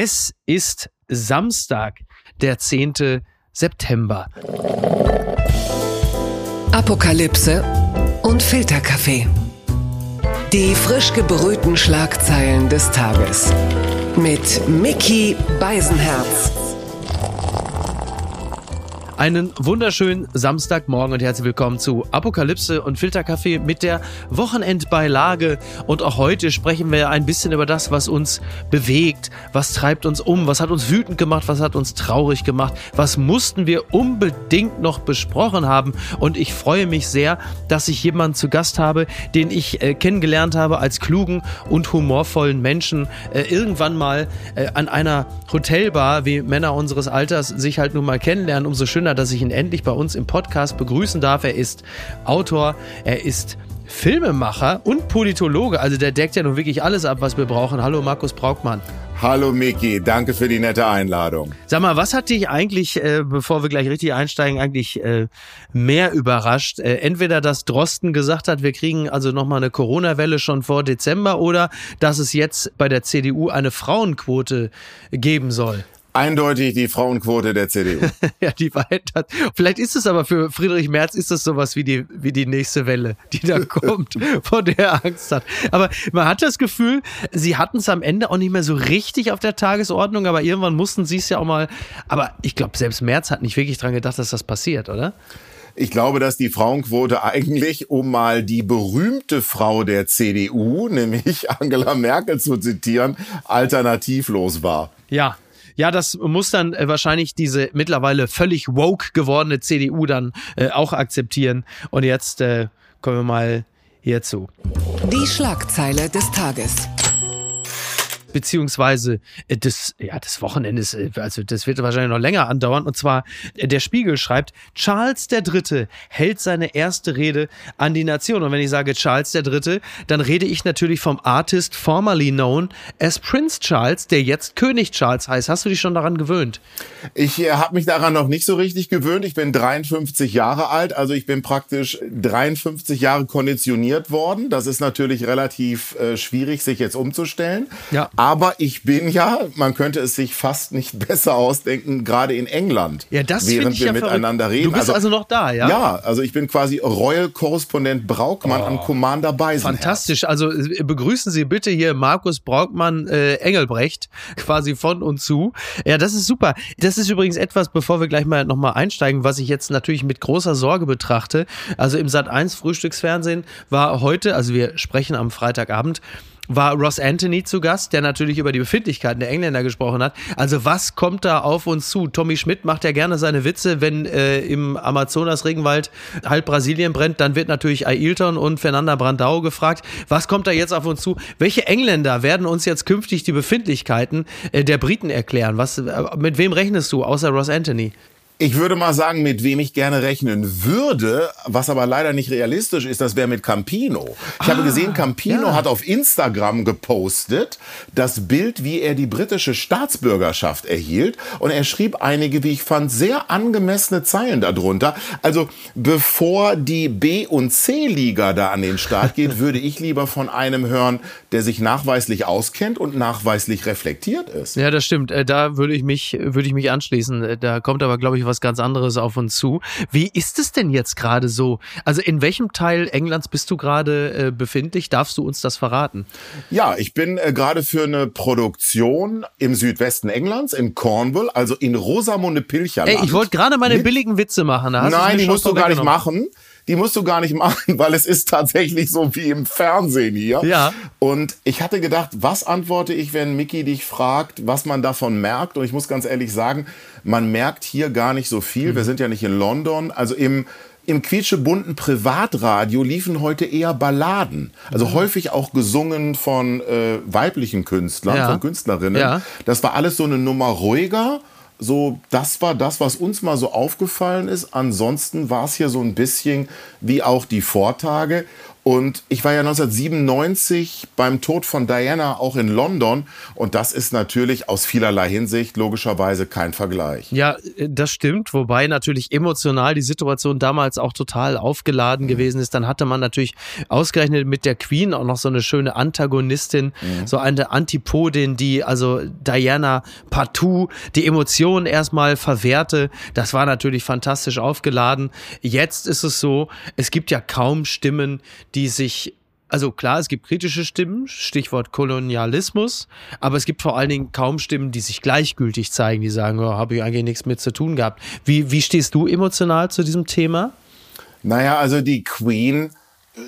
Es ist Samstag, der 10. September. Apokalypse und Filterkaffee. Die frisch gebrühten Schlagzeilen des Tages. Mit Mickey Beisenherz. Einen wunderschönen Samstagmorgen und herzlich willkommen zu Apokalypse und Filterkaffee mit der Wochenendbeilage. Und auch heute sprechen wir ein bisschen über das, was uns bewegt, was treibt uns um, was hat uns wütend gemacht, was hat uns traurig gemacht, was mussten wir unbedingt noch besprochen haben. Und ich freue mich sehr, dass ich jemanden zu Gast habe, den ich äh, kennengelernt habe als klugen und humorvollen Menschen. Äh, irgendwann mal äh, an einer Hotelbar, wie Männer unseres Alters sich halt nun mal kennenlernen, umso schöner Wunder, dass ich ihn endlich bei uns im Podcast begrüßen darf. Er ist Autor, er ist Filmemacher und Politologe. Also der deckt ja nun wirklich alles ab, was wir brauchen. Hallo Markus Braukmann. Hallo Miki, danke für die nette Einladung. Sag mal, was hat dich eigentlich, äh, bevor wir gleich richtig einsteigen, eigentlich äh, mehr überrascht? Äh, entweder, dass Drosten gesagt hat, wir kriegen also nochmal eine Corona-Welle schon vor Dezember oder dass es jetzt bei der CDU eine Frauenquote geben soll. Eindeutig die Frauenquote der CDU. ja, die Wahrheit hat. Vielleicht ist es aber für Friedrich Merz ist das sowas wie die, wie die nächste Welle, die da kommt, vor der er Angst hat. Aber man hat das Gefühl, sie hatten es am Ende auch nicht mehr so richtig auf der Tagesordnung, aber irgendwann mussten sie es ja auch mal. Aber ich glaube, selbst Merz hat nicht wirklich dran gedacht, dass das passiert, oder? Ich glaube, dass die Frauenquote eigentlich, um mal die berühmte Frau der CDU, nämlich Angela Merkel zu zitieren, alternativlos war. Ja, ja, das muss dann äh, wahrscheinlich diese mittlerweile völlig woke gewordene CDU dann äh, auch akzeptieren. Und jetzt äh, kommen wir mal hierzu. Die Schlagzeile des Tages beziehungsweise äh, des, ja, des Wochenendes, äh, also das wird wahrscheinlich noch länger andauern. Und zwar, äh, der Spiegel schreibt, Charles III. hält seine erste Rede an die Nation. Und wenn ich sage Charles III., dann rede ich natürlich vom Artist formerly known as Prince Charles, der jetzt König Charles heißt. Hast du dich schon daran gewöhnt? Ich äh, habe mich daran noch nicht so richtig gewöhnt. Ich bin 53 Jahre alt, also ich bin praktisch 53 Jahre konditioniert worden. Das ist natürlich relativ äh, schwierig, sich jetzt umzustellen. Ja. Aber ich bin ja, man könnte es sich fast nicht besser ausdenken, gerade in England. Ja, das während wir ja miteinander verrückt. reden. Du bist also, also, noch da, ja? Ja, also ich bin quasi Royal-Korrespondent Braukmann oh, an Commander Beisenherz. Fantastisch. Also äh, begrüßen Sie bitte hier Markus Braukmann äh, Engelbrecht quasi von und zu. Ja, das ist super. Das ist übrigens etwas, bevor wir gleich mal nochmal einsteigen, was ich jetzt natürlich mit großer Sorge betrachte. Also im Sat 1 Frühstücksfernsehen war heute, also wir sprechen am Freitagabend, war Ross Anthony zu Gast, der natürlich über die Befindlichkeiten der Engländer gesprochen hat. Also was kommt da auf uns zu? Tommy Schmidt macht ja gerne seine Witze, wenn äh, im Amazonas-Regenwald halb Brasilien brennt, dann wird natürlich Ailton und Fernanda Brandau gefragt, was kommt da jetzt auf uns zu? Welche Engländer werden uns jetzt künftig die Befindlichkeiten äh, der Briten erklären? Was, äh, mit wem rechnest du, außer Ross Anthony? Ich würde mal sagen, mit wem ich gerne rechnen würde, was aber leider nicht realistisch ist, das wäre mit Campino. Ich ah, habe gesehen, Campino ja. hat auf Instagram gepostet das Bild, wie er die britische Staatsbürgerschaft erhielt. Und er schrieb einige, wie ich fand, sehr angemessene Zeilen darunter. Also bevor die B- und C-Liga da an den Start geht, würde ich lieber von einem hören, der sich nachweislich auskennt und nachweislich reflektiert ist. Ja, das stimmt. Äh, da würde ich mich, würde ich mich anschließen. Äh, da kommt aber, glaube ich, was ganz anderes auf uns zu. Wie ist es denn jetzt gerade so? Also in welchem Teil Englands bist du gerade äh, befindlich? Darfst du uns das verraten? Ja, ich bin äh, gerade für eine Produktion im Südwesten Englands, in Cornwall, also in Rosamunde Pilcherland. Ey, ich wollte gerade meine billigen Witze machen. Nein, die musst du gar nicht machen die musst du gar nicht machen, weil es ist tatsächlich so wie im Fernsehen hier. Ja. Und ich hatte gedacht, was antworte ich, wenn Mickey dich fragt, was man davon merkt? Und ich muss ganz ehrlich sagen, man merkt hier gar nicht so viel. Mhm. Wir sind ja nicht in London. Also im im quietschebunten Privatradio liefen heute eher Balladen. Also mhm. häufig auch gesungen von äh, weiblichen Künstlern, ja. von Künstlerinnen. Ja. Das war alles so eine Nummer ruhiger so, das war das, was uns mal so aufgefallen ist. Ansonsten war es hier so ein bisschen wie auch die Vortage. Und ich war ja 1997 beim Tod von Diana auch in London. Und das ist natürlich aus vielerlei Hinsicht logischerweise kein Vergleich. Ja, das stimmt. Wobei natürlich emotional die Situation damals auch total aufgeladen mhm. gewesen ist. Dann hatte man natürlich ausgerechnet mit der Queen auch noch so eine schöne Antagonistin, mhm. so eine Antipodin, die also Diana partout die Emotionen erstmal verwehrte. Das war natürlich fantastisch aufgeladen. Jetzt ist es so, es gibt ja kaum Stimmen, die die sich also klar, es gibt kritische Stimmen, Stichwort Kolonialismus, aber es gibt vor allen Dingen kaum Stimmen, die sich gleichgültig zeigen, die sagen, oh, habe ich eigentlich nichts mit zu tun gehabt. Wie, wie stehst du emotional zu diesem Thema? Naja, also die Queen,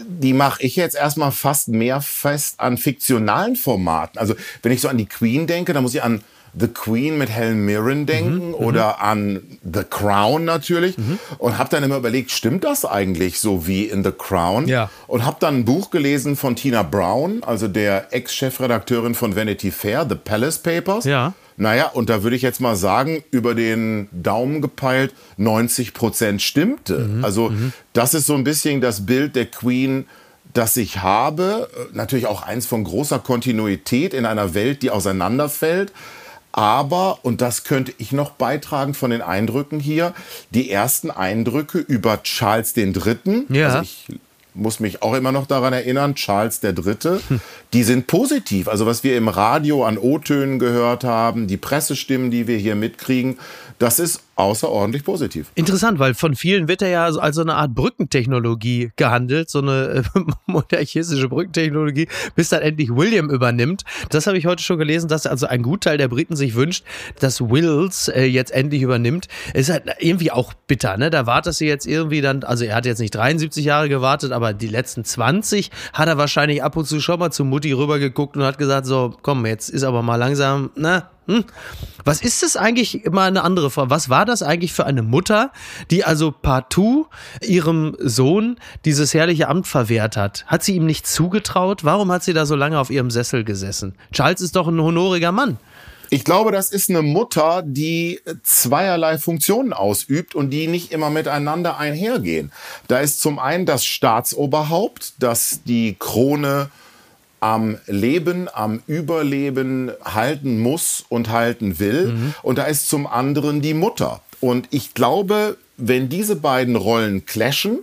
die mache ich jetzt erstmal fast mehr fest an fiktionalen Formaten. Also wenn ich so an die Queen denke, dann muss ich an The Queen mit Helen Mirren denken mhm, oder mhm. an The Crown natürlich mhm. und habe dann immer überlegt, stimmt das eigentlich so wie in The Crown? Ja. Und habe dann ein Buch gelesen von Tina Brown, also der Ex-Chefredakteurin von Vanity Fair, The Palace Papers. Ja. Naja, und da würde ich jetzt mal sagen, über den Daumen gepeilt, 90 Prozent stimmte. Mhm, also mhm. das ist so ein bisschen das Bild der Queen, das ich habe. Natürlich auch eins von großer Kontinuität in einer Welt, die auseinanderfällt. Aber, und das könnte ich noch beitragen von den Eindrücken hier, die ersten Eindrücke über Charles III. Ja. Also ich muss mich auch immer noch daran erinnern, Charles III., hm. die sind positiv. Also was wir im Radio an O-Tönen gehört haben, die Pressestimmen, die wir hier mitkriegen, das ist außerordentlich positiv. Interessant, weil von vielen wird er ja als so eine Art Brückentechnologie gehandelt, so eine äh, monarchistische Brückentechnologie, bis dann endlich William übernimmt. Das habe ich heute schon gelesen, dass also ein Gutteil der Briten sich wünscht, dass Wills äh, jetzt endlich übernimmt. Ist halt irgendwie auch bitter, ne? Da wartest du jetzt irgendwie dann, also er hat jetzt nicht 73 Jahre gewartet, aber die letzten 20 hat er wahrscheinlich ab und zu schon mal zu Mutti rübergeguckt und hat gesagt, so, komm, jetzt ist aber mal langsam, ne? Hm? Was ist das eigentlich? Immer eine andere Frage. Was war das eigentlich für eine Mutter, die also partout ihrem Sohn dieses herrliche Amt verwehrt hat? Hat sie ihm nicht zugetraut? Warum hat sie da so lange auf ihrem Sessel gesessen? Charles ist doch ein honoriger Mann. Ich glaube, das ist eine Mutter, die zweierlei Funktionen ausübt und die nicht immer miteinander einhergehen. Da ist zum einen das Staatsoberhaupt, das die Krone am Leben, am Überleben halten muss und halten will. Mhm. Und da ist zum anderen die Mutter. Und ich glaube, wenn diese beiden Rollen clashen,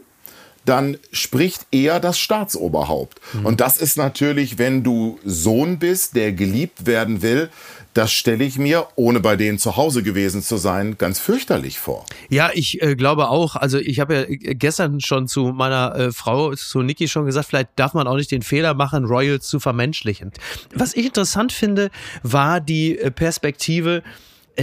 dann spricht eher das Staatsoberhaupt. Mhm. Und das ist natürlich, wenn du Sohn bist, der geliebt werden will, das stelle ich mir, ohne bei denen zu Hause gewesen zu sein, ganz fürchterlich vor. Ja, ich äh, glaube auch. Also ich habe ja äh, gestern schon zu meiner äh, Frau, zu Niki schon gesagt, vielleicht darf man auch nicht den Fehler machen, Royals zu vermenschlichen. Was ich interessant finde, war die äh, Perspektive,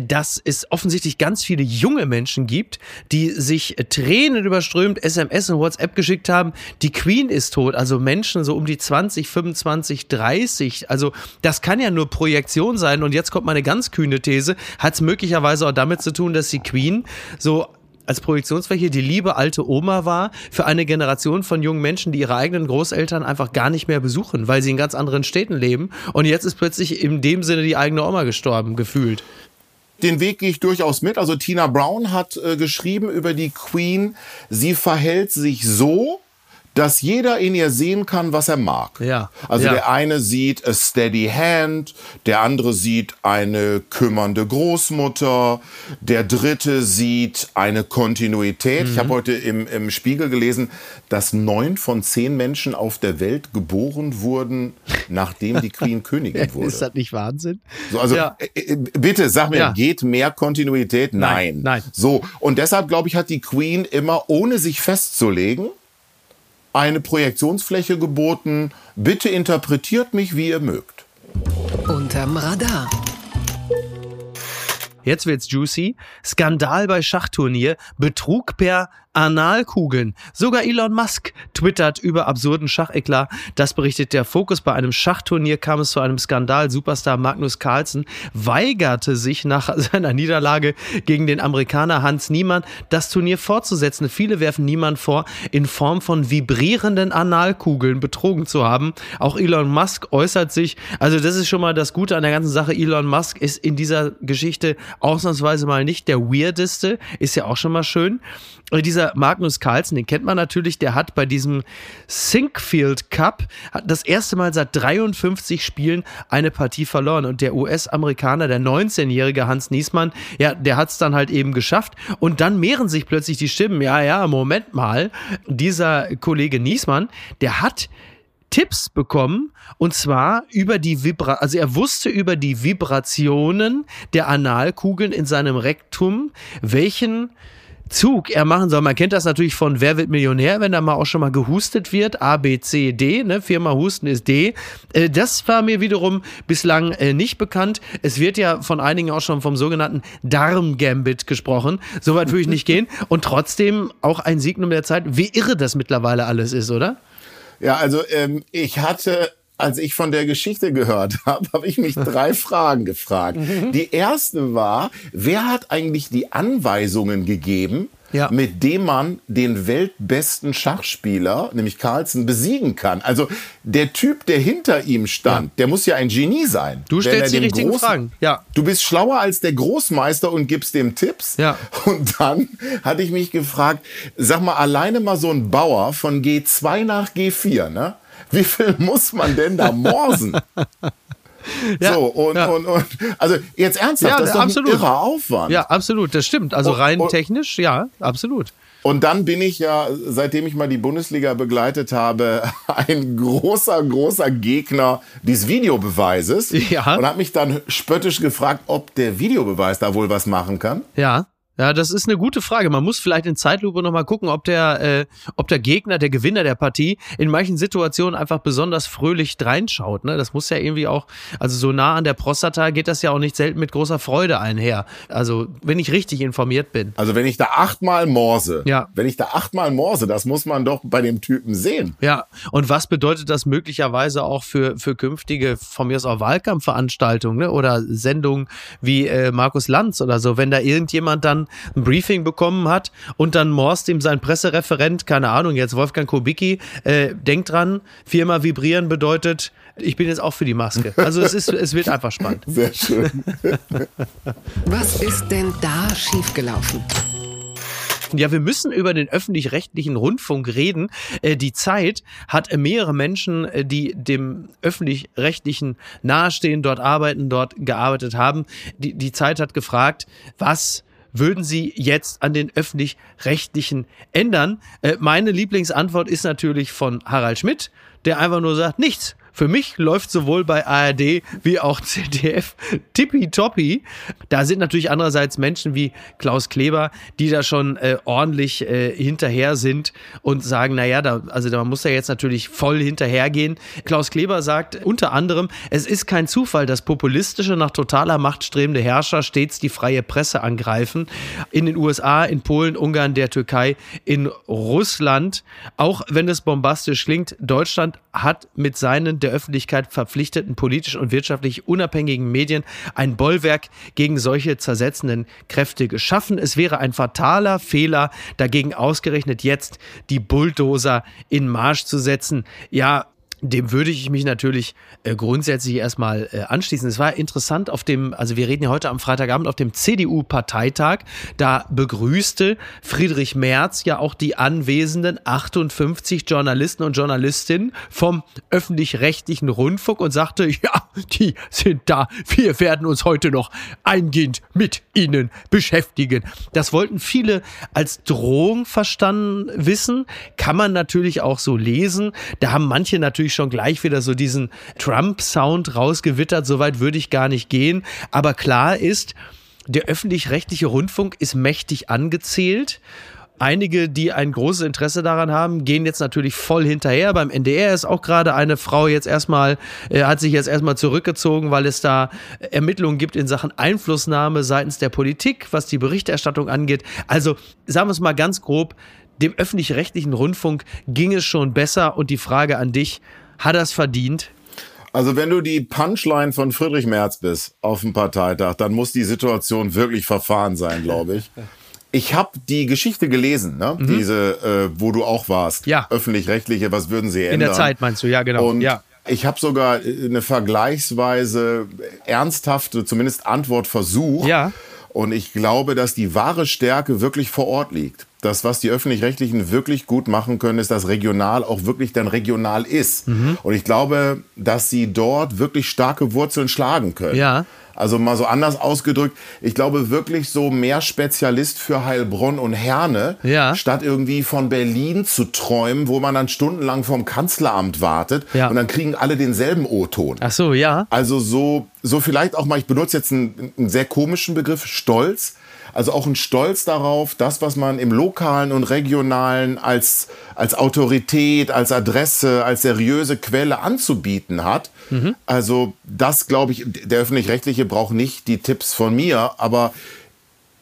dass es offensichtlich ganz viele junge Menschen gibt, die sich Tränen überströmt SMS und WhatsApp geschickt haben, die Queen ist tot. Also Menschen so um die 20, 25, 30. Also das kann ja nur Projektion sein. Und jetzt kommt meine ganz kühne These. Hat es möglicherweise auch damit zu tun, dass die Queen so als Projektionsfläche die liebe alte Oma war für eine Generation von jungen Menschen, die ihre eigenen Großeltern einfach gar nicht mehr besuchen, weil sie in ganz anderen Städten leben. Und jetzt ist plötzlich in dem Sinne die eigene Oma gestorben, gefühlt den Weg gehe ich durchaus mit. Also Tina Brown hat äh, geschrieben über die Queen, sie verhält sich so, dass jeder in ihr sehen kann, was er mag. Ja. Also ja. der eine sieht a steady hand, der andere sieht eine kümmernde Großmutter, der dritte sieht eine Kontinuität. Mhm. Ich habe heute im, im Spiegel gelesen, dass neun von zehn Menschen auf der Welt geboren wurden, nachdem die Queen Königin wurde. Ist das nicht Wahnsinn? So, also ja. Äh, äh, bitte sag mir, geht mehr Kontinuität? Nein. Nein. Nein. So und deshalb glaube ich, hat die Queen immer ohne sich festzulegen eine Projektionsfläche geboten. Bitte interpretiert mich, wie ihr mögt. Unterm Radar. Jetzt wird's juicy. Skandal bei Schachturnier. Betrug per Analkugeln. Sogar Elon Musk twittert über absurden Schacheklar. Das berichtet der Fokus. Bei einem Schachturnier kam es zu einem Skandal. Superstar Magnus Carlsen weigerte sich nach seiner Niederlage gegen den Amerikaner Hans Niemann, das Turnier fortzusetzen. Viele werfen Niemann vor, in Form von vibrierenden Analkugeln betrogen zu haben. Auch Elon Musk äußert sich. Also das ist schon mal das Gute an der ganzen Sache. Elon Musk ist in dieser Geschichte ausnahmsweise mal nicht der weirdeste. Ist ja auch schon mal schön. Dieser dieser Magnus Carlsen, den kennt man natürlich, der hat bei diesem Sinkfield Cup das erste Mal seit 53 Spielen eine Partie verloren. Und der US-Amerikaner, der 19-jährige Hans Niesmann, ja, der hat es dann halt eben geschafft. Und dann mehren sich plötzlich die Stimmen. Ja, ja, Moment mal. Dieser Kollege Niesmann, der hat Tipps bekommen und zwar über die Vibra also er wusste über die Vibrationen der Analkugeln in seinem Rektum, welchen Zug er machen soll. Man kennt das natürlich von Wer wird Millionär, wenn da mal auch schon mal gehustet wird. A, B, C, D, ne? Viermal Husten ist D. Äh, das war mir wiederum bislang äh, nicht bekannt. Es wird ja von einigen auch schon vom sogenannten Darm-Gambit gesprochen. Soweit würde ich nicht gehen. Und trotzdem auch ein Signum der Zeit, wie irre das mittlerweile alles ist, oder? Ja, also ähm, ich hatte als ich von der Geschichte gehört habe, habe ich mich drei Fragen gefragt. Mhm. Die erste war, wer hat eigentlich die Anweisungen gegeben, ja. mit dem man den weltbesten Schachspieler, nämlich Carlsen, besiegen kann. Also der Typ, der hinter ihm stand, ja. der muss ja ein Genie sein. Du stellst die richtigen Groß Fragen. Ja. Du bist schlauer als der Großmeister und gibst dem Tipps. Ja. Und dann hatte ich mich gefragt, sag mal, alleine mal so ein Bauer von G2 nach G4, ne? Wie viel muss man denn da morsen? Ja, so, und, ja. und, und, also jetzt ernsthaft, ja, das ist doch absolut. ein irrer Aufwand. Ja, absolut, das stimmt. Also rein und, technisch, ja, absolut. Und dann bin ich ja, seitdem ich mal die Bundesliga begleitet habe, ein großer, großer Gegner dieses Videobeweises. Ja. Und habe mich dann spöttisch gefragt, ob der Videobeweis da wohl was machen kann. Ja. Ja, das ist eine gute Frage. Man muss vielleicht in Zeitlupe nochmal gucken, ob der, äh, ob der Gegner, der Gewinner der Partie in manchen Situationen einfach besonders fröhlich reinschaut. Ne? Das muss ja irgendwie auch, also so nah an der Prostata geht das ja auch nicht selten mit großer Freude einher. Also, wenn ich richtig informiert bin. Also, wenn ich da achtmal morse, ja. wenn ich da achtmal morse, das muss man doch bei dem Typen sehen. Ja, und was bedeutet das möglicherweise auch für, für künftige, von mir aus auch Wahlkampfveranstaltungen ne? oder Sendungen wie äh, Markus Lanz oder so, wenn da irgendjemand dann ein Briefing bekommen hat und dann morst ihm sein Pressereferent, keine Ahnung, jetzt Wolfgang Kubicki, äh, denkt dran, viermal vibrieren bedeutet, ich bin jetzt auch für die Maske. Also es ist, es wird einfach spannend. Sehr schön. Was ist denn da schiefgelaufen? Ja, wir müssen über den öffentlich-rechtlichen Rundfunk reden. Äh, die Zeit hat mehrere Menschen, äh, die dem öffentlich-rechtlichen nahestehen, dort arbeiten, dort gearbeitet haben. Die, die Zeit hat gefragt, was würden Sie jetzt an den öffentlich-rechtlichen ändern? Äh, meine Lieblingsantwort ist natürlich von Harald Schmidt, der einfach nur sagt, nichts. Für mich läuft sowohl bei ARD wie auch ZDF tippitoppi. Da sind natürlich andererseits Menschen wie Klaus Kleber, die da schon äh, ordentlich äh, hinterher sind und sagen, naja, da, also da muss er jetzt natürlich voll hinterhergehen. Klaus Kleber sagt unter anderem, es ist kein Zufall, dass populistische, nach totaler Macht strebende Herrscher stets die freie Presse angreifen. In den USA, in Polen, Ungarn, der Türkei, in Russland. Auch wenn es bombastisch klingt, Deutschland hat mit seinen der Öffentlichkeit verpflichteten politisch und wirtschaftlich unabhängigen Medien ein Bollwerk gegen solche zersetzenden Kräfte geschaffen. Es wäre ein fataler Fehler, dagegen ausgerechnet jetzt die Bulldozer in Marsch zu setzen. Ja, dem würde ich mich natürlich äh, grundsätzlich erstmal äh, anschließen. Es war interessant auf dem, also wir reden ja heute am Freitagabend auf dem CDU-Parteitag, da begrüßte Friedrich Merz ja auch die anwesenden 58 Journalisten und Journalistinnen vom öffentlich-rechtlichen Rundfunk und sagte, ja, die sind da, wir werden uns heute noch eingehend mit ihnen beschäftigen. Das wollten viele als Drohung verstanden wissen, kann man natürlich auch so lesen. Da haben manche natürlich schon gleich wieder so diesen Trump-Sound rausgewittert. Soweit würde ich gar nicht gehen. Aber klar ist, der öffentlich-rechtliche Rundfunk ist mächtig angezählt. Einige, die ein großes Interesse daran haben, gehen jetzt natürlich voll hinterher. Beim NDR ist auch gerade eine Frau jetzt erstmal, äh, hat sich jetzt erstmal zurückgezogen, weil es da Ermittlungen gibt in Sachen Einflussnahme seitens der Politik, was die Berichterstattung angeht. Also sagen wir es mal ganz grob, dem öffentlich-rechtlichen Rundfunk ging es schon besser und die Frage an dich, hat er es verdient? Also wenn du die Punchline von Friedrich Merz bist auf dem Parteitag, dann muss die Situation wirklich verfahren sein, glaube ich. Ich habe die Geschichte gelesen, ne? Mhm. diese, äh, wo du auch warst. Ja. Öffentlich-rechtliche, was würden sie ändern? In der Zeit meinst du, ja genau. Und ja. Ich habe sogar eine vergleichsweise ernsthafte, zumindest Antwort versucht. Ja. Und ich glaube, dass die wahre Stärke wirklich vor Ort liegt dass was die öffentlich-rechtlichen wirklich gut machen können, ist, dass regional auch wirklich dann regional ist. Mhm. Und ich glaube, dass sie dort wirklich starke Wurzeln schlagen können. Ja. Also mal so anders ausgedrückt, ich glaube wirklich so mehr Spezialist für Heilbronn und Herne, ja. statt irgendwie von Berlin zu träumen, wo man dann stundenlang vom Kanzleramt wartet Ja. und dann kriegen alle denselben O-Ton. Ach so, ja. Also so, so vielleicht auch mal, ich benutze jetzt einen, einen sehr komischen Begriff, Stolz. Also auch ein Stolz darauf, das, was man im lokalen und regionalen als, als Autorität, als Adresse, als seriöse Quelle anzubieten hat. Also das glaube ich, der öffentlich-rechtliche braucht nicht die Tipps von mir, aber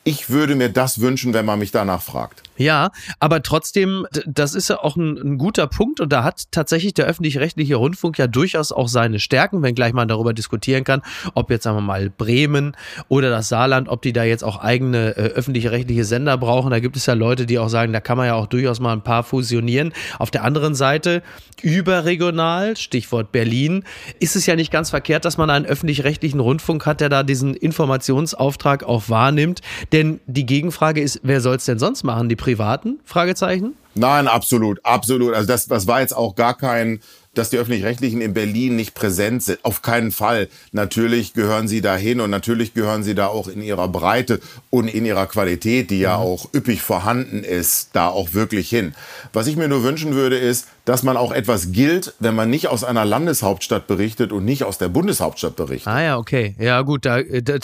ich würde mir das wünschen, wenn man mich danach fragt. Ja, aber trotzdem, das ist ja auch ein, ein guter Punkt und da hat tatsächlich der öffentlich-rechtliche Rundfunk ja durchaus auch seine Stärken, wenngleich man darüber diskutieren kann, ob jetzt sagen wir mal Bremen oder das Saarland, ob die da jetzt auch eigene äh, öffentlich-rechtliche Sender brauchen. Da gibt es ja Leute, die auch sagen, da kann man ja auch durchaus mal ein paar fusionieren. Auf der anderen Seite, überregional, Stichwort Berlin, ist es ja nicht ganz verkehrt, dass man einen öffentlich-rechtlichen Rundfunk hat, der da diesen Informationsauftrag auch wahrnimmt. Denn die Gegenfrage ist, wer soll es denn sonst machen? Die Privaten? Fragezeichen? Nein, absolut, absolut. Also das, das war jetzt auch gar kein, dass die öffentlich-rechtlichen in Berlin nicht präsent sind. Auf keinen Fall. Natürlich gehören sie dahin und natürlich gehören sie da auch in ihrer Breite und in ihrer Qualität, die ja auch üppig vorhanden ist, da auch wirklich hin. Was ich mir nur wünschen würde, ist, dass man auch etwas gilt, wenn man nicht aus einer Landeshauptstadt berichtet und nicht aus der Bundeshauptstadt berichtet. Ah ja, okay. Ja, gut, da, das,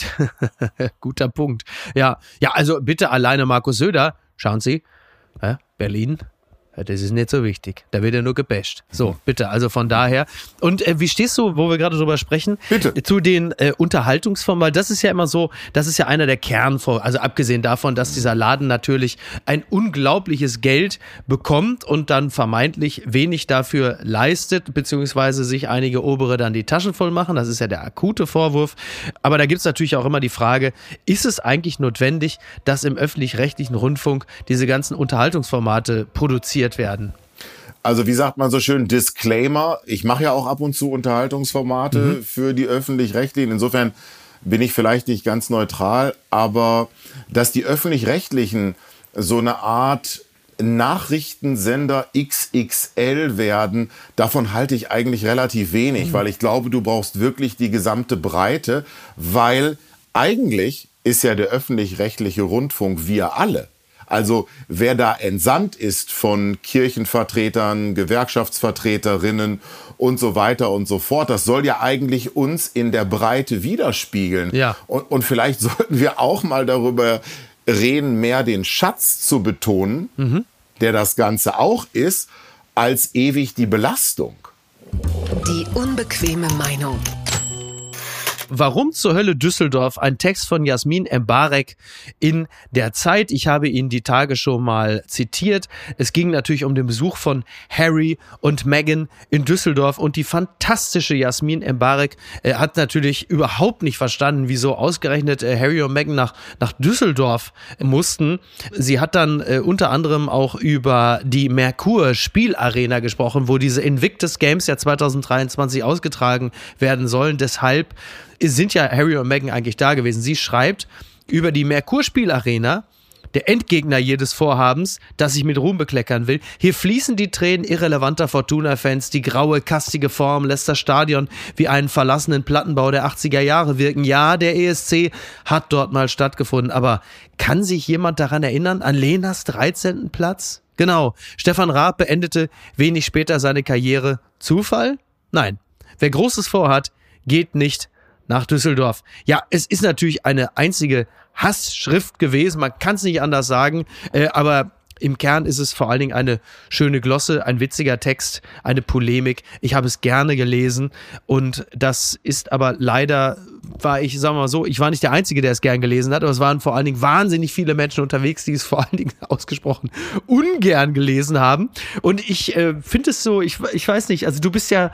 guter Punkt. Ja, ja, also bitte alleine Markus Söder, schauen Sie, äh, Berlin, ja, das ist nicht so wichtig. Da wird ja nur gebasht. So, bitte, also von daher. Und äh, wie stehst du, wo wir gerade drüber sprechen, Bitte. zu den äh, Unterhaltungsformen? Weil das ist ja immer so, das ist ja einer der Kernvor, also abgesehen davon, dass dieser Laden natürlich ein unglaubliches Geld bekommt und dann vermeintlich wenig dafür leistet, beziehungsweise sich einige Obere dann die Taschen voll machen. Das ist ja der akute Vorwurf. Aber da gibt es natürlich auch immer die Frage, ist es eigentlich notwendig, dass im öffentlich-rechtlichen Rundfunk diese ganzen Unterhaltungsformate produziert werden? Also wie sagt man so schön, Disclaimer. Ich mache ja auch ab und zu Unterhaltungsformate für die öffentlich-rechtlichen. Insofern bin ich vielleicht nicht ganz neutral, aber dass die öffentlich-rechtlichen so eine Art Nachrichtensender XXL werden, davon halte ich eigentlich relativ wenig, weil ich glaube, du brauchst wirklich die gesamte Breite, weil eigentlich ist ja der öffentlich-rechtliche Rundfunk wir alle. Also wer da entsandt ist von Kirchenvertretern, Gewerkschaftsvertreterinnen und so weiter und so fort, das soll ja eigentlich uns in der Breite widerspiegeln. Ja. Und, und vielleicht sollten wir auch mal darüber reden, mehr den Schatz zu betonen, der das Ganze auch ist, als ewig die Belastung. Die unbequeme Meinung. Warum zur Hölle Düsseldorf? Ein Text von Jasmin Embarek in der Zeit. Ich habe ihn die Tage schon mal zitiert. Es ging natürlich um den Besuch von Harry und Meghan in Düsseldorf und die fantastische Jasmin Embarek äh, hat natürlich überhaupt nicht verstanden, wieso ausgerechnet äh, Harry und Meghan nach, nach Düsseldorf mussten. Sie hat dann äh, unter anderem auch über die Merkur Spielarena gesprochen, wo diese Invictus Games ja 2023 ausgetragen werden sollen. Deshalb sind ja Harry und Meghan eigentlich da gewesen. Sie schreibt über die Merkur Spielarena, der Endgegner jedes Vorhabens, das ich mit Ruhm bekleckern will. Hier fließen die Tränen irrelevanter Fortuna-Fans. Die graue, kastige Form lässt das Stadion wie einen verlassenen Plattenbau der 80er Jahre wirken. Ja, der ESC hat dort mal stattgefunden, aber kann sich jemand daran erinnern, an Lenas 13. Platz? Genau, Stefan Raab beendete wenig später seine Karriere. Zufall? Nein. Wer Großes vorhat, geht nicht nach Düsseldorf. Ja, es ist natürlich eine einzige Hassschrift gewesen, man kann es nicht anders sagen, äh, aber im Kern ist es vor allen Dingen eine schöne Glosse, ein witziger Text, eine Polemik. Ich habe es gerne gelesen und das ist aber leider, war ich, sagen wir mal so, ich war nicht der Einzige, der es gern gelesen hat, aber es waren vor allen Dingen wahnsinnig viele Menschen unterwegs, die es vor allen Dingen ausgesprochen ungern gelesen haben. Und ich äh, finde es so, ich, ich weiß nicht, also du bist ja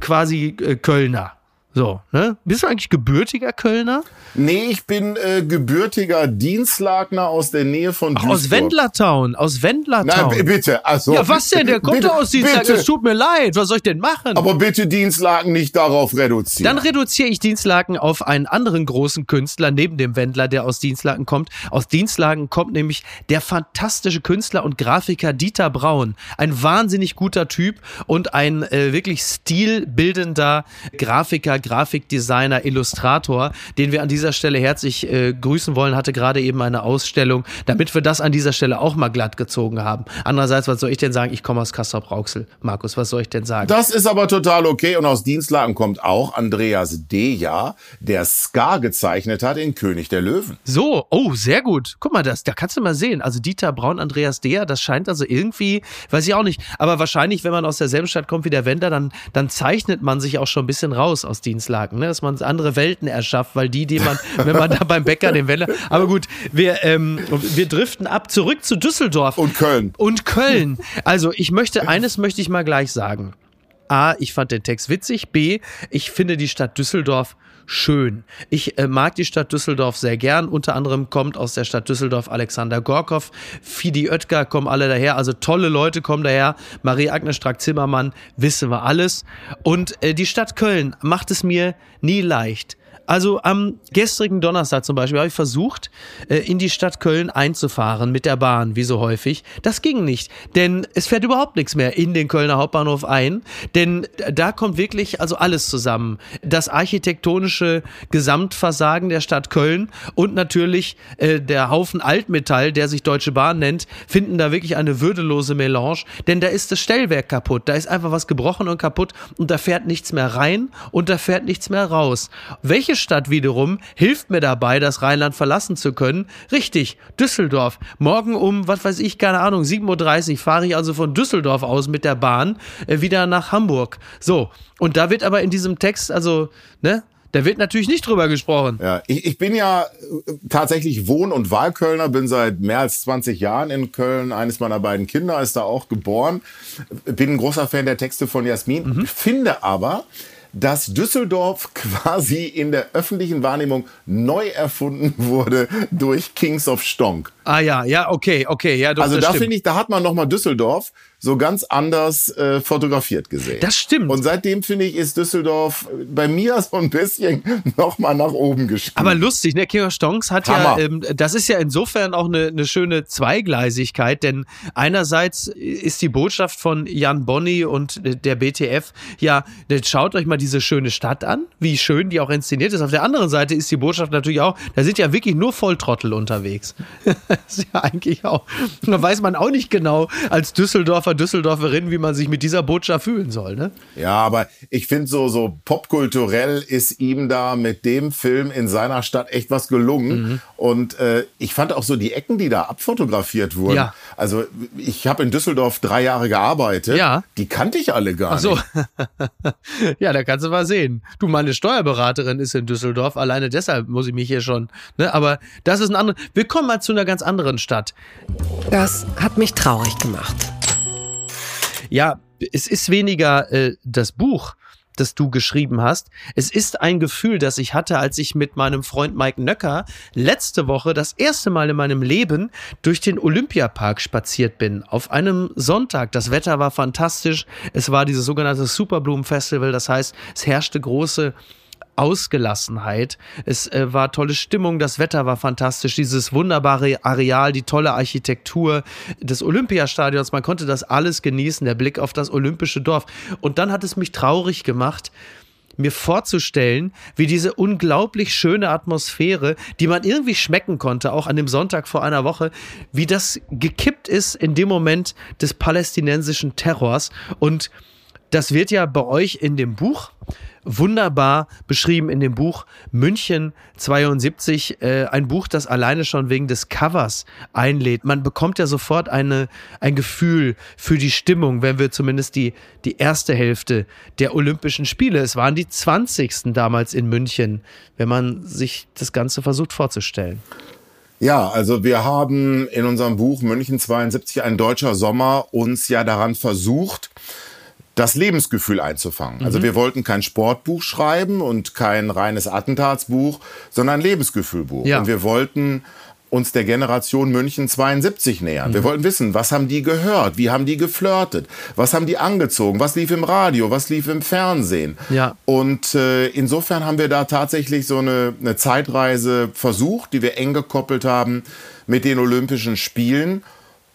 quasi äh, Kölner. So, ne? Bist du eigentlich gebürtiger Kölner? Nee, ich bin äh, gebürtiger Dienstlagner aus der Nähe von Ach, aus Wendlertown, aus Wendlertown. Na, bitte, also. Ja, was denn? Der kommt bitte, doch aus Dienstlagen. Es tut mir leid. Was soll ich denn machen? Aber bitte Dienstlagen nicht darauf reduzieren. Dann reduziere ich Dienstlagen auf einen anderen großen Künstler neben dem Wendler, der aus Dienstlagen kommt. Aus Dienstlagen kommt nämlich der fantastische Künstler und Grafiker Dieter Braun. Ein wahnsinnig guter Typ und ein äh, wirklich stilbildender Grafiker, Grafikdesigner, Illustrator, den wir an dieser Stelle herzlich äh, grüßen wollen, hatte gerade eben eine Ausstellung, damit wir das an dieser Stelle auch mal glatt gezogen haben. Andererseits, was soll ich denn sagen? Ich komme aus Kassel-Brauxel. Markus, was soll ich denn sagen? Das ist aber total okay und aus Dienstlagen kommt auch Andreas Deja, der Scar gezeichnet hat in König der Löwen. So, oh, sehr gut. Guck mal, das, da kannst du mal sehen. Also Dieter Braun, Andreas Deja, das scheint also irgendwie, weiß ich auch nicht, aber wahrscheinlich, wenn man aus derselben Stadt kommt wie der Wender, dann, dann zeichnet man sich auch schon ein bisschen raus aus Dienstlagen, ne? dass man andere Welten erschafft, weil die, die man, wenn man da beim Bäcker den Wender, aber gut, wir, ähm, wir driften ab, zurück zu Düsseldorf. Und Köln. Und Köln. Also ich möchte, eines möchte ich mal gleich sagen. A, ich fand den Text witzig. B, ich finde die Stadt Düsseldorf schön. Ich äh, mag die Stadt Düsseldorf sehr gern. Unter anderem kommt aus der Stadt Düsseldorf Alexander Gorkow, Fidi Oetker kommen alle daher. Also tolle Leute kommen daher. Marie-Agnes Strack-Zimmermann, wissen wir alles. Und äh, die Stadt Köln macht es mir nie leicht. Also am gestrigen Donnerstag zum Beispiel habe ich versucht, äh, in die Stadt Köln einzufahren mit der Bahn, wie so häufig. Das ging nicht, denn es fährt überhaupt nichts mehr in den Kölner Hauptbahnhof ein, denn da kommt wirklich also alles zusammen. Das architektonische Gesamtversagen der Stadt Köln und natürlich äh, der Haufen Altmetall, der sich Deutsche Bahn nennt, finden da wirklich eine würdelose Melange, denn da ist das Stellwerk kaputt, da ist einfach was gebrochen und kaputt und da fährt nichts mehr rein und da fährt nichts mehr raus. Welche Stadt wiederum hilft mir dabei, das Rheinland verlassen zu können. Richtig, Düsseldorf. Morgen um, was weiß ich, keine Ahnung, 7.30 Uhr fahre ich also von Düsseldorf aus mit der Bahn äh, wieder nach Hamburg. So, und da wird aber in diesem Text, also, ne, da wird natürlich nicht drüber gesprochen. Ja, ich, ich bin ja äh, tatsächlich Wohn- und Wahlkölner, bin seit mehr als 20 Jahren in Köln. Eines meiner beiden Kinder ist da auch geboren. Bin ein großer Fan der Texte von Jasmin. Mhm. Finde aber, dass Düsseldorf quasi in der öffentlichen Wahrnehmung neu erfunden wurde durch Kings of Stonk. Ah ja, ja, okay, okay, ja, doch, Also da finde ich, da hat man noch mal Düsseldorf so ganz anders äh, fotografiert gesehen. Das stimmt. Und seitdem finde ich, ist Düsseldorf bei mir so ein bisschen noch mal nach oben gestiegen. Aber lustig, ne? Kira Stonks hat Hammer. ja, ähm, das ist ja insofern auch eine, eine schöne Zweigleisigkeit, denn einerseits ist die Botschaft von Jan Bonny und der BTF ja, schaut euch mal diese schöne Stadt an, wie schön die auch inszeniert ist. Auf der anderen Seite ist die Botschaft natürlich auch, da sind ja wirklich nur Volltrottel unterwegs. das ist ja eigentlich auch, da weiß man auch nicht genau als Düsseldorfer Düsseldorfer, Düsseldorferin, wie man sich mit dieser Botschaft fühlen soll. Ne? Ja, aber ich finde so, so popkulturell ist ihm da mit dem Film in seiner Stadt echt was gelungen. Mhm. Und äh, ich fand auch so die Ecken, die da abfotografiert wurden. Ja. Also ich habe in Düsseldorf drei Jahre gearbeitet. Ja. Die kannte ich alle gar Ach so. nicht. ja, da kannst du mal sehen. Du, meine Steuerberaterin ist in Düsseldorf. Alleine deshalb muss ich mich hier schon. Ne? Aber das ist ein anderes. Wir kommen mal zu einer ganz anderen Stadt. Das hat mich traurig gemacht. Ja, es ist weniger äh, das Buch, das du geschrieben hast. Es ist ein Gefühl, das ich hatte, als ich mit meinem Freund Mike Nöcker letzte Woche das erste Mal in meinem Leben durch den Olympiapark spaziert bin. Auf einem Sonntag. Das Wetter war fantastisch. Es war dieses sogenannte Superblumen Festival. Das heißt, es herrschte große Ausgelassenheit. Es äh, war tolle Stimmung, das Wetter war fantastisch, dieses wunderbare Areal, die tolle Architektur des Olympiastadions. Man konnte das alles genießen, der Blick auf das olympische Dorf. Und dann hat es mich traurig gemacht, mir vorzustellen, wie diese unglaublich schöne Atmosphäre, die man irgendwie schmecken konnte, auch an dem Sonntag vor einer Woche, wie das gekippt ist in dem Moment des palästinensischen Terrors. Und das wird ja bei euch in dem Buch wunderbar beschrieben in dem Buch München 72, äh, ein Buch, das alleine schon wegen des Covers einlädt. Man bekommt ja sofort eine, ein Gefühl für die Stimmung, wenn wir zumindest die, die erste Hälfte der Olympischen Spiele, es waren die 20. damals in München, wenn man sich das Ganze versucht vorzustellen. Ja, also wir haben in unserem Buch München 72 ein deutscher Sommer uns ja daran versucht, das Lebensgefühl einzufangen. Also wir wollten kein Sportbuch schreiben und kein reines Attentatsbuch, sondern ein Lebensgefühlbuch. Ja. Und wir wollten uns der Generation München 72 nähern. Wir wollten wissen, was haben die gehört? Wie haben die geflirtet? Was haben die angezogen? Was lief im Radio? Was lief im Fernsehen? Ja. Und äh, insofern haben wir da tatsächlich so eine, eine Zeitreise versucht, die wir eng gekoppelt haben mit den Olympischen Spielen.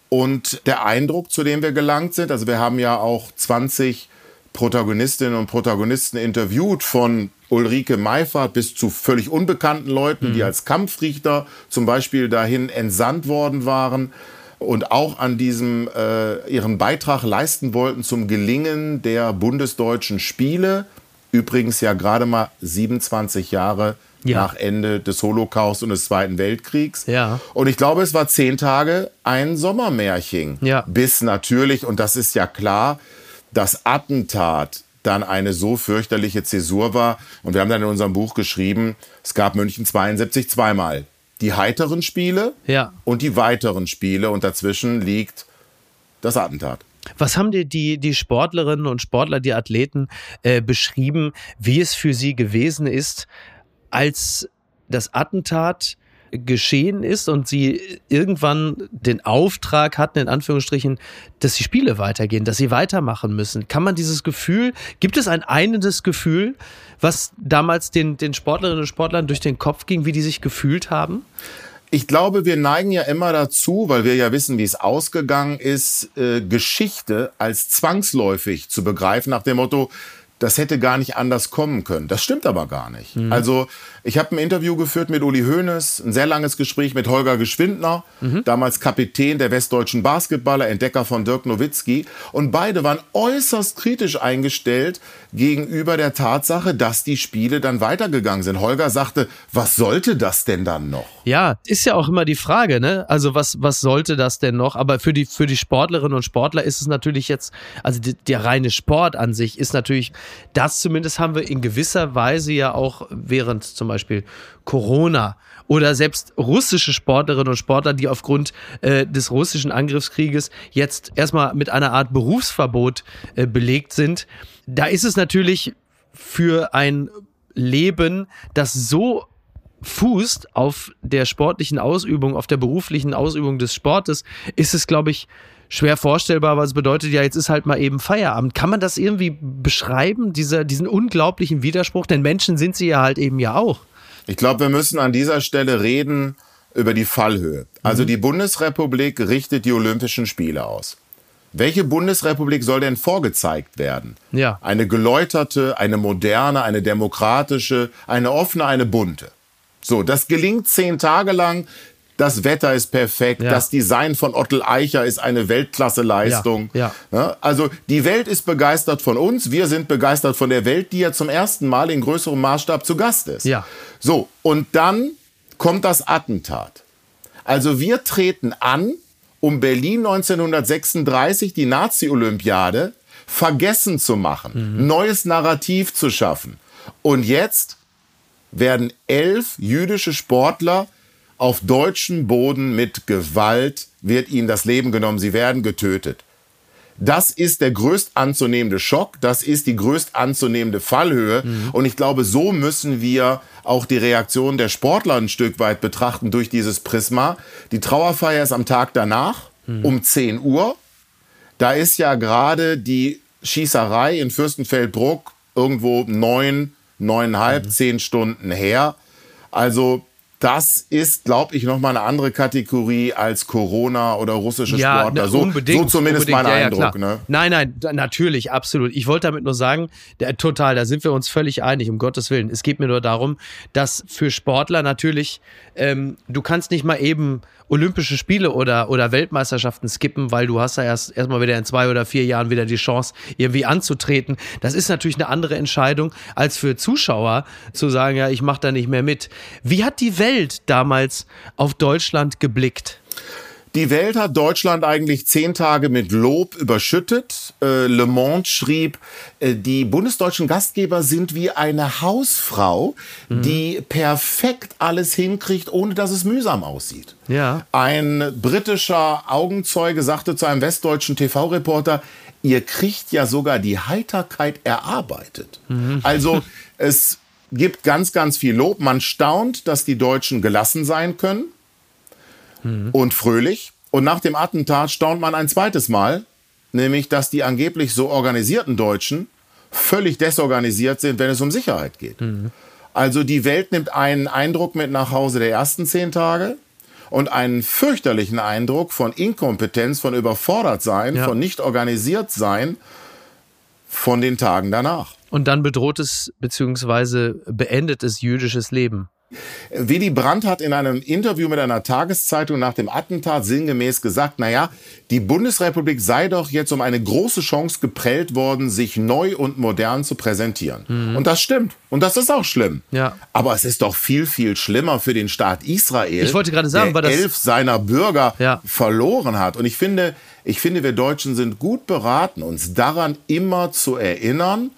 Und der Eindruck, zu dem wir gelangt sind, also wir haben ja auch 20 Protagonistinnen und Protagonisten interviewt, von Ulrike Meifert bis zu völlig unbekannten Leuten, die als Kampfrichter zum Beispiel dahin entsandt worden waren und auch an diesem äh, ihren Beitrag leisten wollten zum Gelingen der bundesdeutschen Spiele. Übrigens ja gerade mal 27 Jahre Ja. nach Ende des Holocaust und des Zweiten Weltkriegs. Ja. Und ich glaube, es war zehn Tage ein Sommermärchen. Ja. Bis natürlich, und das ist ja klar, das Attentat dann eine so fürchterliche Zäsur war. Und wir haben dann in unserem Buch geschrieben, es gab München 72 zweimal. Die heiteren Spiele Ja. und die weiteren Spiele. Und dazwischen liegt das Attentat. Was haben dir die, die Sportlerinnen und Sportler, die Athleten äh, beschrieben, wie es für sie gewesen ist, als das Attentat geschehen ist und sie irgendwann den Auftrag hatten, in Anführungsstrichen, dass die Spiele weitergehen, dass sie weitermachen müssen. Kann man dieses Gefühl, gibt es ein einendes Gefühl, was damals den, den Sportlerinnen und Sportlern durch den Kopf ging, wie die sich gefühlt haben? Ich glaube, wir neigen ja immer dazu, weil wir ja wissen, wie es ausgegangen ist, äh, Geschichte als zwangsläufig zu begreifen, nach dem Motto, das hätte gar nicht anders kommen können. Das stimmt aber gar nicht. Also ich habe ein Interview geführt mit Uli Hoeneß, ein sehr langes Gespräch mit Holger Geschwindner, damals Kapitän der westdeutschen Basketballer, Entdecker von Dirk Nowitzki. Und beide waren äußerst kritisch eingestellt gegenüber der Tatsache, dass die Spiele dann weitergegangen sind. Holger sagte, was sollte das denn dann noch? Ja, ist ja auch immer die Frage, ne? Also was, was sollte das denn noch? Aber für die, für die Sportlerinnen und Sportler ist es natürlich jetzt, also die, der reine Sport an sich ist natürlich, das zumindest haben wir in gewisser Weise ja auch während zum Beispiel Corona oder selbst russische Sportlerinnen und Sportler, die aufgrund äh, des russischen Angriffskrieges jetzt erstmal mit einer Art Berufsverbot äh, belegt sind. Da ist es natürlich für ein Leben, das so fußt auf der sportlichen Ausübung, auf der beruflichen Ausübung des Sportes, ist es, glaube ich, schwer vorstellbar, weil es bedeutet ja, jetzt ist halt mal eben Feierabend. Kann man das irgendwie beschreiben, dieser, diesen unglaublichen Widerspruch? Denn Menschen sind sie ja halt eben ja auch. Ich glaube, wir müssen an dieser Stelle reden über die Fallhöhe. Also die Bundesrepublik richtet die Olympischen Spiele aus. Welche Bundesrepublik soll denn vorgezeigt werden? Ja. Eine geläuterte, eine moderne, eine demokratische, eine offene, eine bunte. So, das gelingt zehn Tage lang. Das Wetter ist perfekt. Ja. Das Design von Ottel Eicher ist eine Weltklasse-Leistung. Ja, Ja, also die Welt ist begeistert von uns. Wir sind begeistert von der Welt, die ja zum ersten Mal in größerem Maßstab zu Gast ist. Ja. So, und dann kommt das Attentat. Also wir treten an, um Berlin 1936, die Nazi-Olympiade, vergessen zu machen, neues Narrativ zu schaffen. Und jetzt werden elf jüdische Sportler auf deutschem Boden mit Gewalt, wird ihnen das Leben genommen, sie werden getötet. Das ist der größt anzunehmende Schock, das ist die größt anzunehmende Fallhöhe. Und ich glaube, so müssen wir auch die Reaktion der Sportler ein Stück weit betrachten durch dieses Prisma. Die Trauerfeier ist am Tag danach um 10 Uhr. Da ist ja gerade die Schießerei in Fürstenfeldbruck irgendwo neun, neuneinhalb, zehn Stunden her. Also das ist, glaube ich, nochmal eine andere Kategorie als Corona oder russische Sportler. ne, So, unbedingt, so zumindest unbedingt. mein Ja, ja, Eindruck. klar. ne? Nein, nein, da, natürlich, absolut. Ich wollte damit nur sagen, der, total, da sind wir uns völlig einig, um Gottes Willen. Es geht mir nur darum, dass für Sportler natürlich, ähm, du kannst nicht mal eben Olympische Spiele oder, oder Weltmeisterschaften skippen, weil du hast ja erst erstmal wieder in zwei oder vier Jahren wieder die Chance, irgendwie anzutreten. Das ist natürlich eine andere Entscheidung, als für Zuschauer zu sagen, ja, ich mache da nicht mehr mit. Wie hat die Welt damals auf Deutschland geblickt? Die Welt hat Deutschland eigentlich zehn Tage mit Lob überschüttet. Äh, Le Monde schrieb, äh, die bundesdeutschen Gastgeber sind wie eine Hausfrau, die perfekt alles hinkriegt, ohne dass es mühsam aussieht. Ja. Ein britischer Augenzeuge sagte zu einem westdeutschen TV-Reporter, ihr kriegt ja sogar die Heiterkeit erarbeitet. Also es gibt ganz, ganz viel Lob. Man staunt, dass die Deutschen gelassen sein können und fröhlich. Und nach dem Attentat staunt man ein zweites Mal, nämlich dass die angeblich so organisierten Deutschen völlig desorganisiert sind, wenn es um Sicherheit geht. Also die Welt nimmt einen Eindruck mit nach Hause der ersten zehn Tage und einen fürchterlichen Eindruck von Inkompetenz, von überfordert sein, Ja. von nicht organisiert sein von den Tagen danach. Und dann bedrohtes bzw. beendetes jüdisches Leben. Willy Brandt hat in einem Interview mit einer Tageszeitung nach dem Attentat sinngemäß gesagt, naja, die Bundesrepublik sei doch jetzt um eine große Chance geprellt worden, sich neu und modern zu präsentieren. Und das stimmt. Und das ist auch schlimm. Mhm. Ja. Aber es ist doch viel, viel schlimmer für den Staat Israel, Ich wollte gerade sagen, der das- elf seiner Bürger Ja. verloren hat. Und ich finde, ich finde, wir Deutschen sind gut beraten, uns daran immer zu erinnern,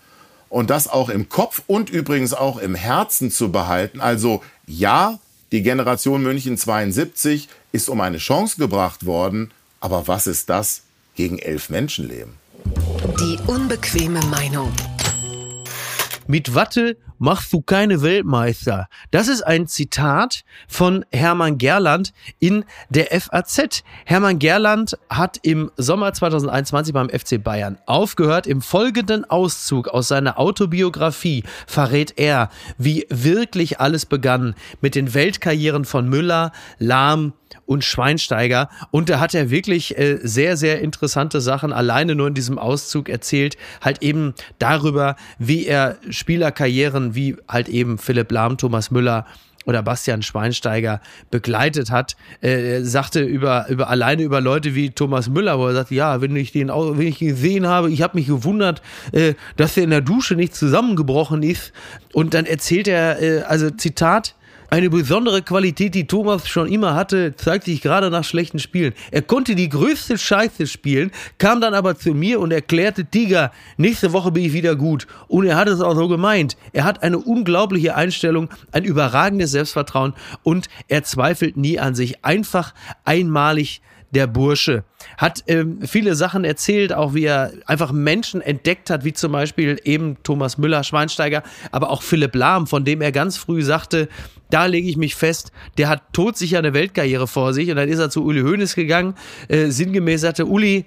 und das auch im Kopf und übrigens auch im Herzen zu behalten. Also ja, die Generation München 72 ist um eine Chance gebracht worden, aber was ist das gegen elf Menschenleben? Die unbequeme Meinung. Mit Watte machst du keine Weltmeister. Das ist ein Zitat von Hermann Gerland in der FAZ. Hermann Gerland hat im Sommer 2021 beim FC Bayern aufgehört. Im folgenden Auszug aus seiner Autobiografie verrät er, wie wirklich alles begann mit den Weltkarrieren von Müller, Lahm, und Schweinsteiger. Und da hat er wirklich äh, sehr, sehr interessante Sachen alleine nur in diesem Auszug erzählt. Halt eben darüber, wie er Spielerkarrieren wie halt eben Philipp Lahm, Thomas Müller oder Bastian Schweinsteiger begleitet hat, äh, sagte über, über alleine über Leute wie Thomas Müller, wo er sagt, ja, wenn ich den wenn ich gesehen habe, ich habe mich gewundert, äh, dass er in der Dusche nicht zusammengebrochen ist. Und dann erzählt er, äh, also Zitat, eine besondere Qualität, die Thomas schon immer hatte, zeigt sich gerade nach schlechten Spielen. Er konnte die größte Scheiße spielen, kam dann aber zu mir und erklärte, Tiger, nächste Woche bin ich wieder gut. Und er hat es auch so gemeint. Er hat eine unglaubliche Einstellung, ein überragendes Selbstvertrauen und er zweifelt nie an sich. Einfach einmalig der Bursche. Hat ähm, viele Sachen erzählt, auch wie er einfach Menschen entdeckt hat, wie zum Beispiel eben Thomas Müller, Schweinsteiger, aber auch Philipp Lahm, von dem er ganz früh sagte, da lege ich mich fest, der hat todsicher eine Weltkarriere vor sich. Und dann ist er zu Uli Hoeneß gegangen, äh, sinngemäß sagte, Uli,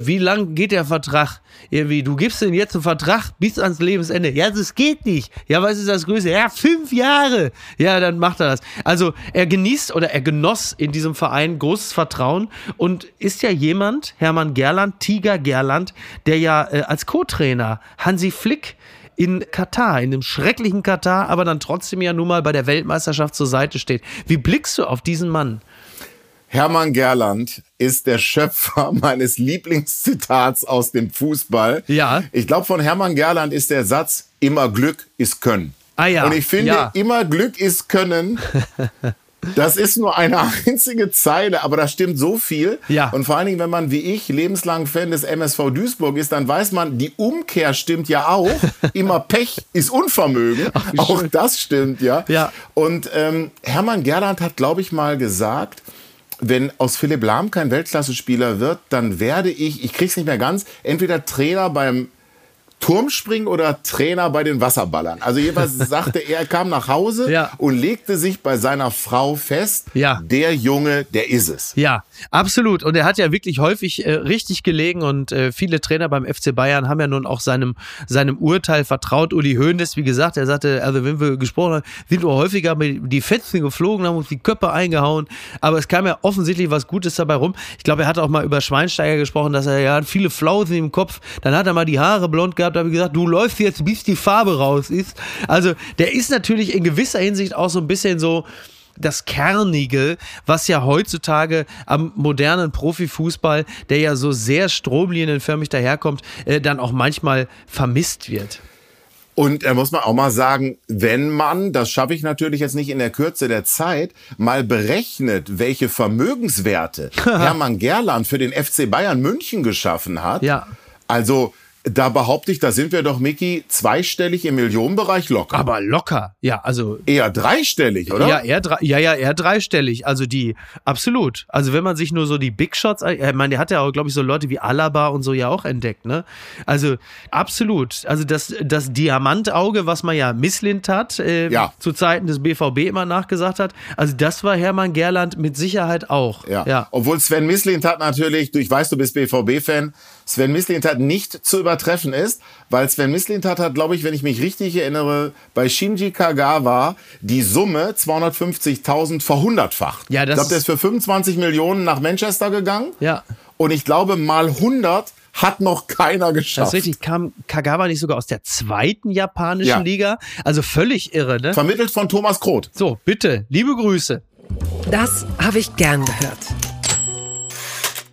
wie lang geht der Vertrag? Irgendwie, du gibst ihm jetzt einen Vertrag bis ans Lebensende. Ja, das geht nicht. Ja, was ist das Größte? Ja, fünf Jahre. Ja, dann macht er das. Also, er genießt oder er genoss in diesem Verein großes Vertrauen und ist ja jemand, Hermann Gerland, Tiger Gerland, der ja äh, als Co-Trainer Hansi Flick in Katar, in dem schrecklichen Katar, aber dann trotzdem ja nun mal bei der Weltmeisterschaft zur Seite steht. Wie blickst du auf diesen Mann? Hermann Gerland ist der Schöpfer meines Lieblingszitats aus dem Fußball. Ja. Ich glaube, von Hermann Gerland ist der Satz, immer Glück ist Können. Ah ja, Und ich finde, ja. immer Glück ist Können. Das ist nur eine einzige Zeile, aber da stimmt so viel. Ja. Und vor allen Dingen, wenn man wie ich lebenslang Fan des MSV Duisburg ist, dann weiß man, die Umkehr stimmt ja auch. Immer Pech ist Unvermögen. wie auch schön. das stimmt, ja. Ja. Und ähm, Hermann Gerland hat, glaube ich, mal gesagt, wenn aus Philipp Lahm kein Weltklasse-Spieler wird, dann werde ich, ich krieg's nicht mehr ganz, entweder Trainer beim Turmspringen oder Trainer bei den Wasserballern. Also jeweils sagte er, er kam nach Hause Ja. und legte sich bei seiner Frau fest, Ja. der Junge, der ist es. Ja, absolut. Und er hat ja wirklich häufig äh, richtig gelegen und äh, viele Trainer beim FC Bayern haben ja nun auch seinem, seinem Urteil vertraut. Uli Hoeneß, wie gesagt, er sagte, also wenn wir gesprochen haben, sind wir häufiger mit die Fetzen geflogen, haben uns die Köpfe eingehauen. Aber es kam ja offensichtlich was Gutes dabei rum. Ich glaube, er hat auch mal über Schweinsteiger gesprochen, dass er ja viele Flausen im Kopf. Dann hat er mal die Haare blond gehabt, da habe ich gesagt, du läufst jetzt, bis die Farbe raus ist. Also der ist natürlich in gewisser Hinsicht auch so ein bisschen so, das Kernige, was ja heutzutage am modernen Profifußball, der ja so sehr stromlinienförmig daherkommt, äh, dann auch manchmal vermisst wird. Und da muss man auch mal sagen, wenn man, das schaffe ich natürlich jetzt nicht in der Kürze der Zeit, mal berechnet, welche Vermögenswerte Hermann Gerland für den FC Bayern München geschaffen hat. Ja. Also da behaupte ich, da sind wir doch, Mickey, zweistellig im Millionenbereich locker. Aber locker, ja, also. Eher dreistellig, oder? Ja, eher, drei, ja, ja, eher dreistellig. Also die, absolut. Also wenn man sich nur so die Big Shots, ich meine, der hat ja auch, glaube ich, so Leute wie Alaba und so ja auch entdeckt, ne? Also absolut. Also das, das Diamantauge, was man ja Misslint hat, äh, Ja. zu Zeiten des BVB immer nachgesagt hat, also das war Hermann Gerland mit Sicherheit auch. Ja. ja. Obwohl Sven Mislint hat natürlich, du, ich weiß, du bist BVB-Fan, Sven Mislint hat nicht zu übertreffen ist, weil Sven Mislint hat, glaube ich, wenn ich mich richtig erinnere, bei Shinji Kagawa die Summe 250.000 verhundertfacht. Ja, das ich glaube, der ist- für 25 Millionen nach Manchester gegangen. Ja. Und ich glaube, mal 100 hat noch keiner Das geschafft. ist richtig. Kam Kagawa nicht sogar aus der zweiten japanischen Ja. Liga? Also völlig irre, ne? Vermittelt von Thomas Kroth. So, bitte, liebe Grüße. Das habe ich gern gehört.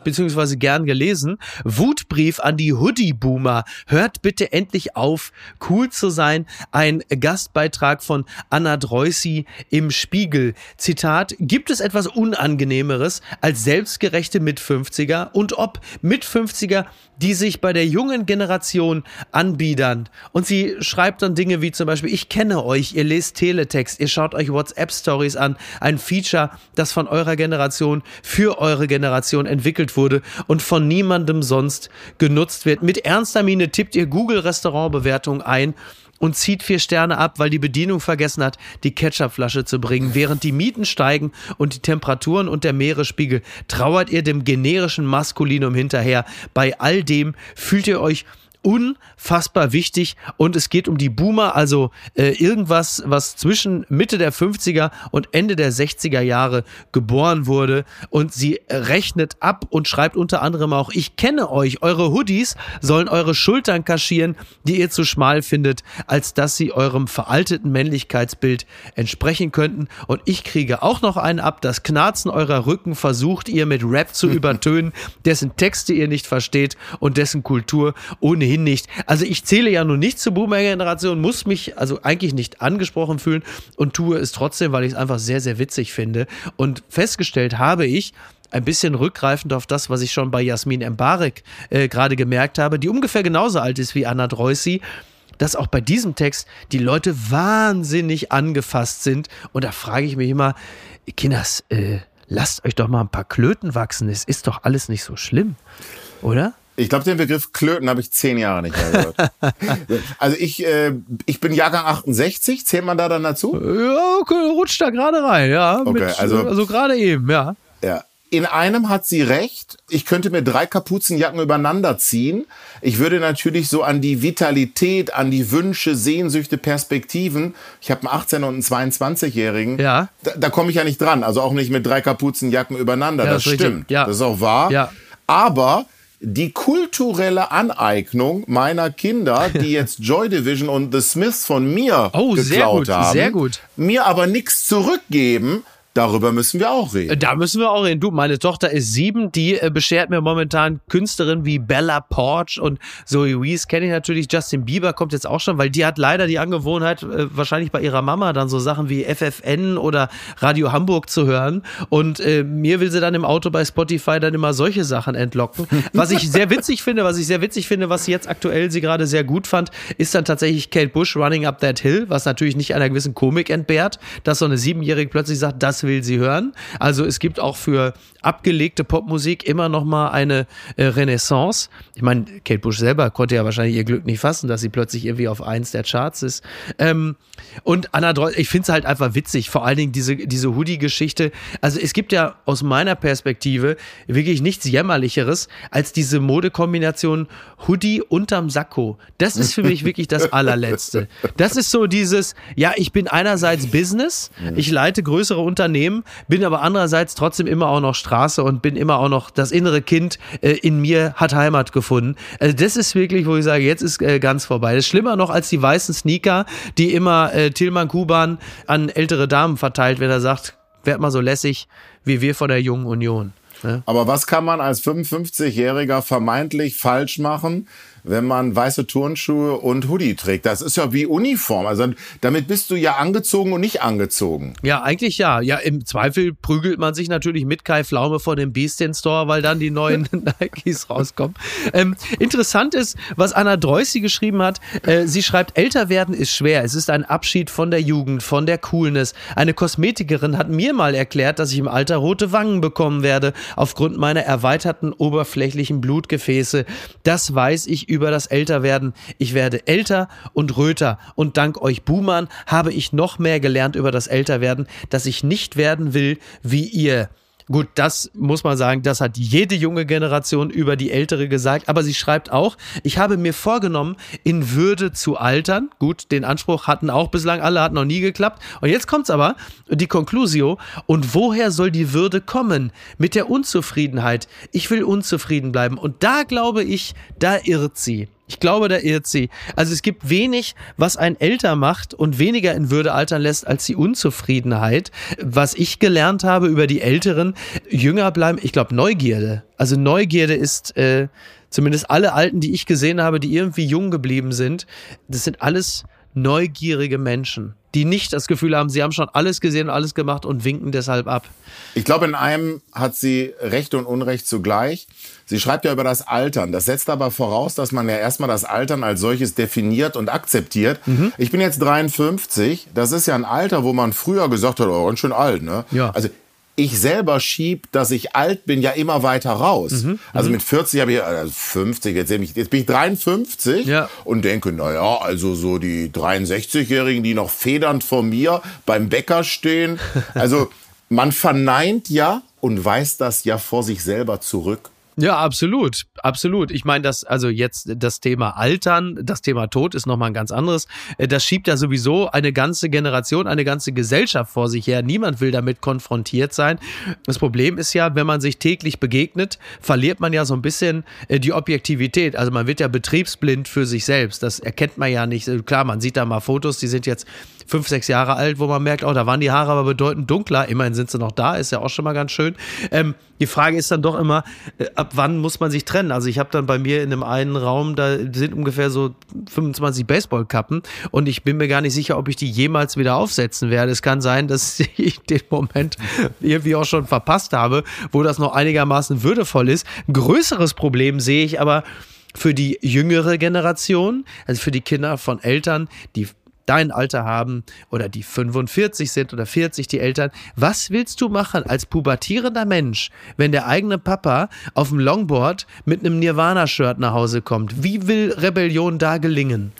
Beziehungsweise gern gelesen. Wutbrief an die Hoodie-Boomer. Hört bitte endlich auf, cool zu sein. Ein Gastbeitrag von Anna Dreusi im Spiegel. Zitat, gibt es etwas Unangenehmeres als selbstgerechte Mit-50er und ob Mit-50er, die sich bei der jungen Generation anbiedern. Und sie schreibt dann Dinge wie zum Beispiel, ich kenne euch, ihr lest Teletext, ihr schaut euch WhatsApp-Stories an, ein Feature, das von eurer Generation für eure Generation entwickelt wurde und von niemandem sonst genutzt wird. Mit ernster Miene tippt ihr Google-Restaurantbewertung ein und zieht vier Sterne ab, weil die Bedienung vergessen hat, die Ketchupflasche zu bringen. Während die Mieten steigen und die Temperaturen und der Meeresspiegel, trauert ihr dem generischen Maskulinum hinterher. Bei all dem fühlt ihr euch unfassbar wichtig. Und es geht um die Boomer, also äh, irgendwas, was zwischen Mitte der 50er und Ende der 60er Jahre geboren wurde. Und sie rechnet ab und schreibt unter anderem auch, ich kenne euch, eure Hoodies sollen eure Schultern kaschieren, die ihr zu schmal findet, als dass sie eurem veralteten Männlichkeitsbild entsprechen könnten. Und ich kriege auch noch einen ab, das Knarzen eurer Rücken versucht ihr mit Rap zu übertönen, dessen Texte ihr nicht versteht und dessen Kultur ohnehin nicht. Also ich zähle ja nun nicht zur Boomer-Generation, muss mich also eigentlich nicht angesprochen fühlen und tue es trotzdem, weil ich es einfach sehr, sehr witzig finde. Und festgestellt habe ich, ein bisschen rückgreifend auf das, was ich schon bei Jasmin Embarek äh, gerade gemerkt habe, die ungefähr genauso alt ist wie Anna Dreusi, dass auch bei diesem Text die Leute wahnsinnig angefasst sind. Und da frage ich mich immer, Kinders, äh, lasst euch doch mal ein paar Klöten wachsen. Es ist doch alles nicht so schlimm, oder? Ich glaube, den Begriff Klöten habe ich zehn Jahre nicht mehr gehört. also ich, äh, ich bin Jahrgang 68, zählt man da dann dazu? Ja, okay, rutscht da gerade rein, ja. Okay, also- also gerade eben, ja. Ja. In einem hat sie recht. Ich könnte mir drei Kapuzenjacken übereinander ziehen. Ich würde natürlich so an die Vitalität, an die Wünsche, Sehnsüchte, Perspektiven. Ich habe einen 18- und einen 22-Jährigen. Ja. Da, da komme ich ja nicht dran. Also auch nicht mit drei Kapuzenjacken übereinander. Ja, das richtig. stimmt. Ja. Das ist auch wahr. Ja. Aber die kulturelle Aneignung meiner Kinder, die jetzt Joy Division und The Smiths von mir Oh, geklaut sehr gut, haben, sehr gut. mir aber nichts zurückgeben, darüber müssen wir auch reden. Da müssen wir auch reden. Du, meine Tochter ist sieben, die äh, beschert mir momentan Künstlerinnen wie Bella Porch und Zoe Wees kenne ich natürlich. Justin Bieber kommt jetzt auch schon, weil die hat leider die Angewohnheit, äh, wahrscheinlich bei ihrer Mama dann so Sachen wie FFN oder Radio Hamburg zu hören. Und äh, mir will sie dann im Auto bei Spotify dann immer solche Sachen entlocken. Was ich sehr witzig finde, was ich sehr witzig finde, was sie jetzt aktuell sie gerade sehr gut fand, ist dann tatsächlich Kate Bush Running Up That Hill, was natürlich nicht einer gewissen Komik entbehrt, dass so eine Siebenjährige plötzlich sagt, das will sie hören. Also es gibt auch für abgelegte Popmusik immer noch mal eine äh, Renaissance. Ich meine, Kate Bush selber konnte ja wahrscheinlich ihr Glück nicht fassen, dass sie plötzlich irgendwie auf eins der Charts ist. Ähm, und Anna Dreu, ich finde es halt einfach witzig, vor allen Dingen diese, diese Hoodie-Geschichte. Also es gibt ja aus meiner Perspektive wirklich nichts Jämmerlicheres als diese Modekombination Hoodie unterm Sakko. Das ist für mich wirklich das allerletzte. Das ist so dieses, ja, ich bin einerseits Business, ich leite größere Unternehmen, bin aber andererseits trotzdem immer auch noch Straße und bin immer auch noch das innere Kind äh, in mir hat Heimat gefunden. Also das ist wirklich, wo ich sage, jetzt ist äh, ganz vorbei. Das ist schlimmer noch als die weißen Sneaker, die immer äh, Tilman Kuban an ältere Damen verteilt, wenn er sagt, werd mal so lässig wie wir von der Jungen Union. Ne? Aber was kann man als 55-Jähriger vermeintlich falsch machen? Wenn man weiße Turnschuhe und Hoodie trägt. Das ist ja wie Uniform. Also damit bist du ja angezogen und nicht angezogen. Ja, eigentlich ja. Ja, im Zweifel prügelt man sich natürlich mit Kai Pflaume vor dem Beastien Store, weil dann die neuen Nikes rauskommen. Ähm, interessant ist, was Anna Dreusi geschrieben hat. Äh, sie schreibt, älter werden ist schwer. Es ist ein Abschied von der Jugend, von der Coolness. Eine Kosmetikerin hat mir mal erklärt, dass ich im Alter rote Wangen bekommen werde, aufgrund meiner erweiterten oberflächlichen Blutgefäße. Das weiß ich über das Älterwerden. Ich werde älter und röter und dank euch Boomern habe ich noch mehr gelernt über das Älterwerden, dass ich nicht werden will wie ihr. Gut, das muss man sagen, das hat jede junge Generation über die ältere gesagt. Aber sie schreibt auch, ich habe mir vorgenommen, in Würde zu altern. Gut, den Anspruch hatten auch bislang alle, hat noch nie geklappt. Und jetzt kommt's aber, die Conclusio. Und woher soll die Würde kommen? Mit der Unzufriedenheit. Ich will unzufrieden bleiben. Und da glaube ich, da irrt sie. Ich glaube, da irrt sie. Also es gibt wenig, was ein älter macht und weniger in Würde altern lässt als die Unzufriedenheit. Was ich gelernt habe über die Älteren, jünger bleiben, ich glaube Neugierde. Also Neugierde ist äh, zumindest alle Alten, die ich gesehen habe, die irgendwie jung geblieben sind, das sind alles neugierige Menschen, die nicht das Gefühl haben, sie haben schon alles gesehen und alles gemacht und winken deshalb ab. Ich glaube, in einem hat sie Recht und Unrecht zugleich. Sie schreibt ja über das Altern. Das setzt aber voraus, dass man ja erstmal das Altern als solches definiert und akzeptiert. Mhm. Ich bin jetzt 53. Das ist ja ein Alter, wo man früher gesagt hat, oh, ganz schön alt, ne? Ja. Also ich selber schieb, dass ich alt bin, ja immer weiter raus. Mhm, also mit 40 habe ich, also 50, jetzt, jetzt bin ich 53 ja. und denke, naja, also so die 63-Jährigen, die noch federnd vor mir beim Bäcker stehen. Also man verneint ja und weist das ja vor sich selber zurück. Ja, absolut, absolut. Ich meine, das also jetzt das Thema Altern, das Thema Tod ist nochmal ein ganz anderes. Äh, das schiebt ja sowieso eine ganze Generation, eine ganze Gesellschaft vor sich her. Niemand will damit konfrontiert sein. Das Problem ist ja, wenn man sich täglich begegnet, verliert man ja so ein bisschen äh, die Objektivität. Also man wird ja betriebsblind für sich selbst. Das erkennt man ja nicht. Klar, man sieht da mal Fotos, die sind jetzt fünf, sechs Jahre alt, wo man merkt, oh, da waren die Haare aber bedeutend dunkler. Immerhin sind sie noch da, ist ja auch schon mal ganz schön. Ähm, die Frage ist dann doch immer, äh, ab wann muss man sich trennen? Also ich habe dann bei mir in einem einen Raum, da sind ungefähr so 25 Baseballkappen und ich bin mir gar nicht sicher, ob ich die jemals wieder aufsetzen werde. Es kann sein, dass ich den Moment irgendwie auch schon verpasst habe, wo das noch einigermaßen würdevoll ist. Ein größeres Problem sehe ich aber für die jüngere Generation, also für die Kinder von Eltern, die dein Alter haben oder die 45 sind oder 40 die Eltern. Was willst du machen als pubertierender Mensch, wenn der eigene Papa auf dem Longboard mit einem Nirvana-Shirt nach Hause kommt? Wie will Rebellion da gelingen?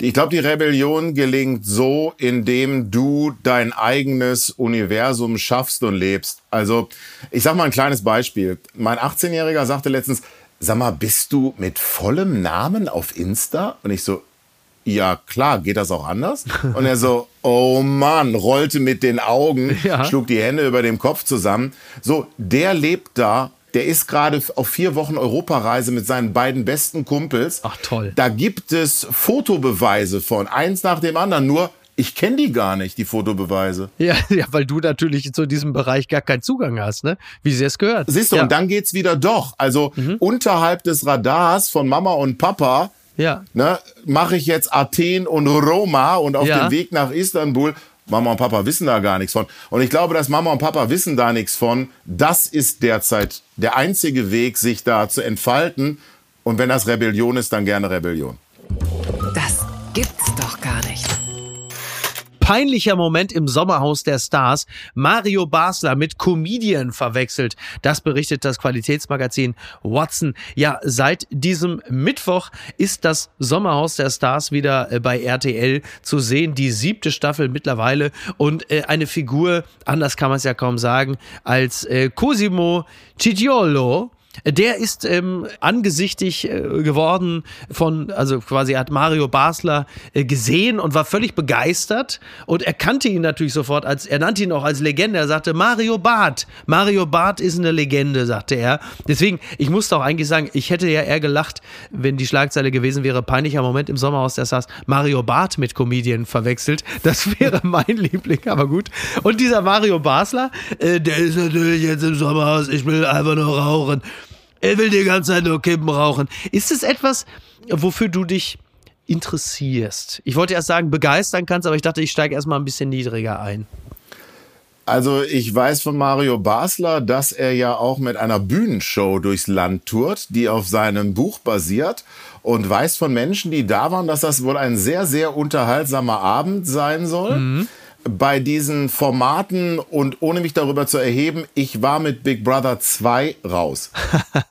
Ich glaube, die Rebellion gelingt so, indem du dein eigenes Universum schaffst und lebst. Also, ich sag mal ein kleines Beispiel. Mein 18-Jähriger sagte letztens, sag mal, bist du mit vollem Namen auf Insta? Und ich so, ja klar, geht das auch anders? Und er so, oh Mann, rollte mit den Augen, ja. schlug die Hände über dem Kopf zusammen. So, der lebt da. Der ist gerade auf vier Wochen Europareise mit seinen beiden besten Kumpels. Ach toll. Da gibt es Fotobeweise von, eins nach dem anderen. Nur, ich kenne die gar nicht, die Fotobeweise. Ja, ja, weil du natürlich zu diesem Bereich gar keinen Zugang hast, ne? Wie sie es gehört. Siehst du, ja. und dann geht's wieder doch. Also mhm. unterhalb des Radars von Mama und Papa ja. Ne, Mache ich jetzt Athen und Roma und auf ja. dem Weg nach Istanbul. Mama und Papa wissen da gar nichts von. Und ich glaube, dass Mama und Papa wissen da nichts von. Das ist derzeit der einzige Weg, sich da zu entfalten. Und wenn das Rebellion ist, dann gerne Rebellion. Das gibt's doch gar nicht peinlicher Moment im Sommerhaus der Stars. Mario Basler mit Comedian verwechselt. Das berichtet das Qualitätsmagazin Watson. Ja, seit diesem Mittwoch ist das Sommerhaus der Stars wieder äh, bei RTL zu sehen. Die siebte Staffel mittlerweile. Und äh, eine Figur, anders kann man es ja kaum sagen, als äh, Cosimo Cigiolo der ist ähm, angesichtig äh, geworden von, also quasi hat Mario Basler äh, gesehen und war völlig begeistert und er kannte ihn natürlich sofort als, er nannte ihn auch als Legende. Er sagte, Mario Barth, Mario Barth ist eine Legende, sagte er. Deswegen, ich musste auch eigentlich sagen, ich hätte ja eher gelacht, wenn die Schlagzeile gewesen wäre, peinlicher Moment im Sommerhaus der Stars, Mario Barth mit Comedian verwechselt. Das wäre mein Liebling, aber gut. Und dieser Mario Basler, äh, der ist natürlich jetzt im Sommerhaus, ich will einfach nur rauchen. Er will die ganze Zeit nur Kippen rauchen. Ist es etwas, wofür du dich interessierst? Ich wollte erst sagen, begeistern kannst, aber ich dachte, ich steige erstmal ein bisschen niedriger ein. Also ich weiß von Mario Basler, dass er ja auch mit einer Bühnenshow durchs Land tourt, die auf seinem Buch basiert und weiß von Menschen, die da waren, dass das wohl ein sehr, sehr unterhaltsamer Abend sein soll. Mhm bei diesen Formaten und ohne mich darüber zu erheben, ich war mit Big Brother 2 raus.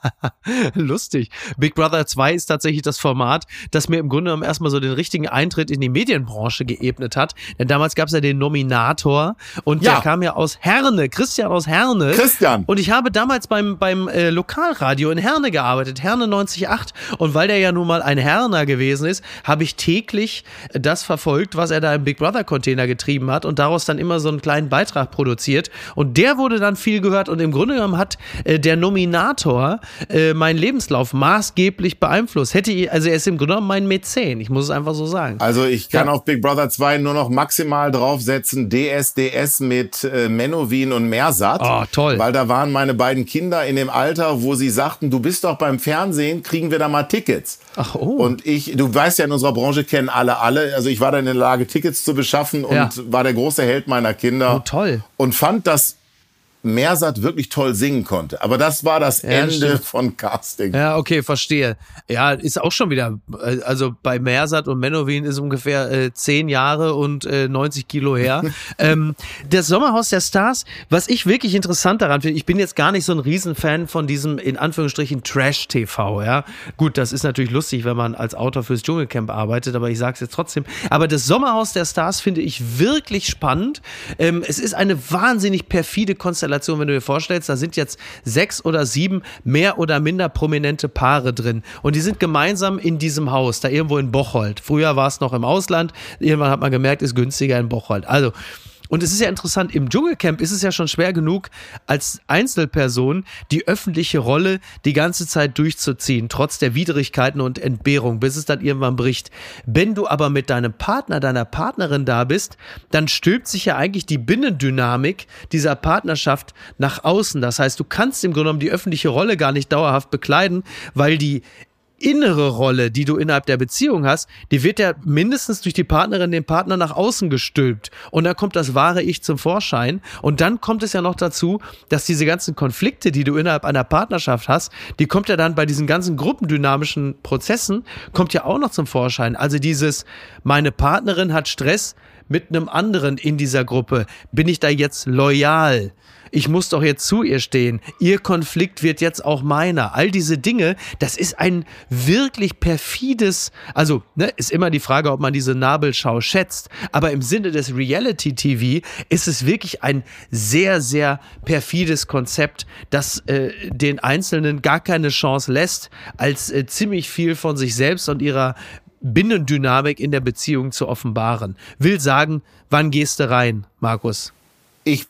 Lustig. Big Brother 2 ist tatsächlich das Format, das mir im Grunde genommen erstmal so den richtigen Eintritt in die Medienbranche geebnet hat. Denn damals gab es ja den Nominator und ja. der kam ja aus Herne, Christian aus Herne. Christian. Und ich habe damals beim, beim äh, Lokalradio in Herne gearbeitet, Herne 98.8. Und weil der ja nun mal ein Herner gewesen ist, habe ich täglich das verfolgt, was er da im Big Brother Container getrieben hat hat und daraus dann immer so einen kleinen Beitrag produziert. Und der wurde dann viel gehört und im Grunde genommen hat äh, der Nominator äh, meinen Lebenslauf maßgeblich beeinflusst. Hätte ich, also er ist im Grunde genommen mein Mäzen, ich muss es einfach so sagen. Also ich kann ja. auf Big Brother 2 nur noch maximal draufsetzen, DSDS mit äh, Menowin und Mersat. Oh, toll. Weil da waren meine beiden Kinder in dem Alter, wo sie sagten, du bist doch beim Fernsehen, kriegen wir da mal Tickets. Ach oh. Und ich, du weißt ja, in unserer Branche kennen alle alle. Also ich war dann in der Lage, Tickets zu beschaffen und ja. war der große Held meiner Kinder. Oh, toll. Und fand das Mersat wirklich toll singen konnte. Aber das war das ja, Ende stimmt. von Casting. Ja, okay, verstehe. Ja, ist auch schon wieder, äh, also bei Mersat und Menowin ist ungefähr äh, zehn Jahre und äh, 90 Kilo her. ähm, das Sommerhaus der Stars, was ich wirklich interessant daran finde, ich bin jetzt gar nicht so ein Riesenfan von diesem, in Anführungsstrichen, Trash-TV, ja. Gut, das ist natürlich lustig, wenn man als Autor fürs Dschungelcamp arbeitet, aber ich sage es jetzt trotzdem. Aber das Sommerhaus der Stars finde ich wirklich spannend. Ähm, es ist eine wahnsinnig perfide Konstellation Konstellation, wenn du dir vorstellst, da sind jetzt sechs oder sieben mehr oder minder prominente Paare drin und die sind gemeinsam in diesem Haus, da irgendwo in Bocholt. Früher war es noch im Ausland, irgendwann hat man gemerkt, ist günstiger in Bocholt. Also und es ist ja interessant, im Dschungelcamp ist es ja schon schwer genug, als Einzelperson die öffentliche Rolle die ganze Zeit durchzuziehen, trotz der Widrigkeiten und Entbehrung, bis es dann irgendwann bricht. Wenn du aber mit deinem Partner, deiner Partnerin da bist, dann stülpt sich ja eigentlich die Binnendynamik dieser Partnerschaft nach außen. Das heißt, du kannst im Grunde genommen die öffentliche Rolle gar nicht dauerhaft bekleiden, weil die innere Rolle, die du innerhalb der Beziehung hast, die wird ja mindestens durch die Partnerin, den Partner nach außen gestülpt. Und dann kommt das wahre Ich zum Vorschein. Und dann kommt es ja noch dazu, dass diese ganzen Konflikte, die du innerhalb einer Partnerschaft hast, die kommt ja dann bei diesen ganzen gruppendynamischen Prozessen, kommt ja auch noch zum Vorschein. Also dieses, meine Partnerin hat Stress mit einem anderen in dieser Gruppe. Bin ich da jetzt loyal? ich muss doch jetzt zu ihr stehen, ihr Konflikt wird jetzt auch meiner. All diese Dinge, das ist ein wirklich perfides, also ne, ist immer die Frage, ob man diese Nabelschau schätzt, aber im Sinne des Reality TV ist es wirklich ein sehr, sehr perfides Konzept, das äh, den Einzelnen gar keine Chance lässt, als äh, ziemlich viel von sich selbst und ihrer Binnendynamik in der Beziehung zu offenbaren. Will sagen, wann gehst du rein, Markus? Ich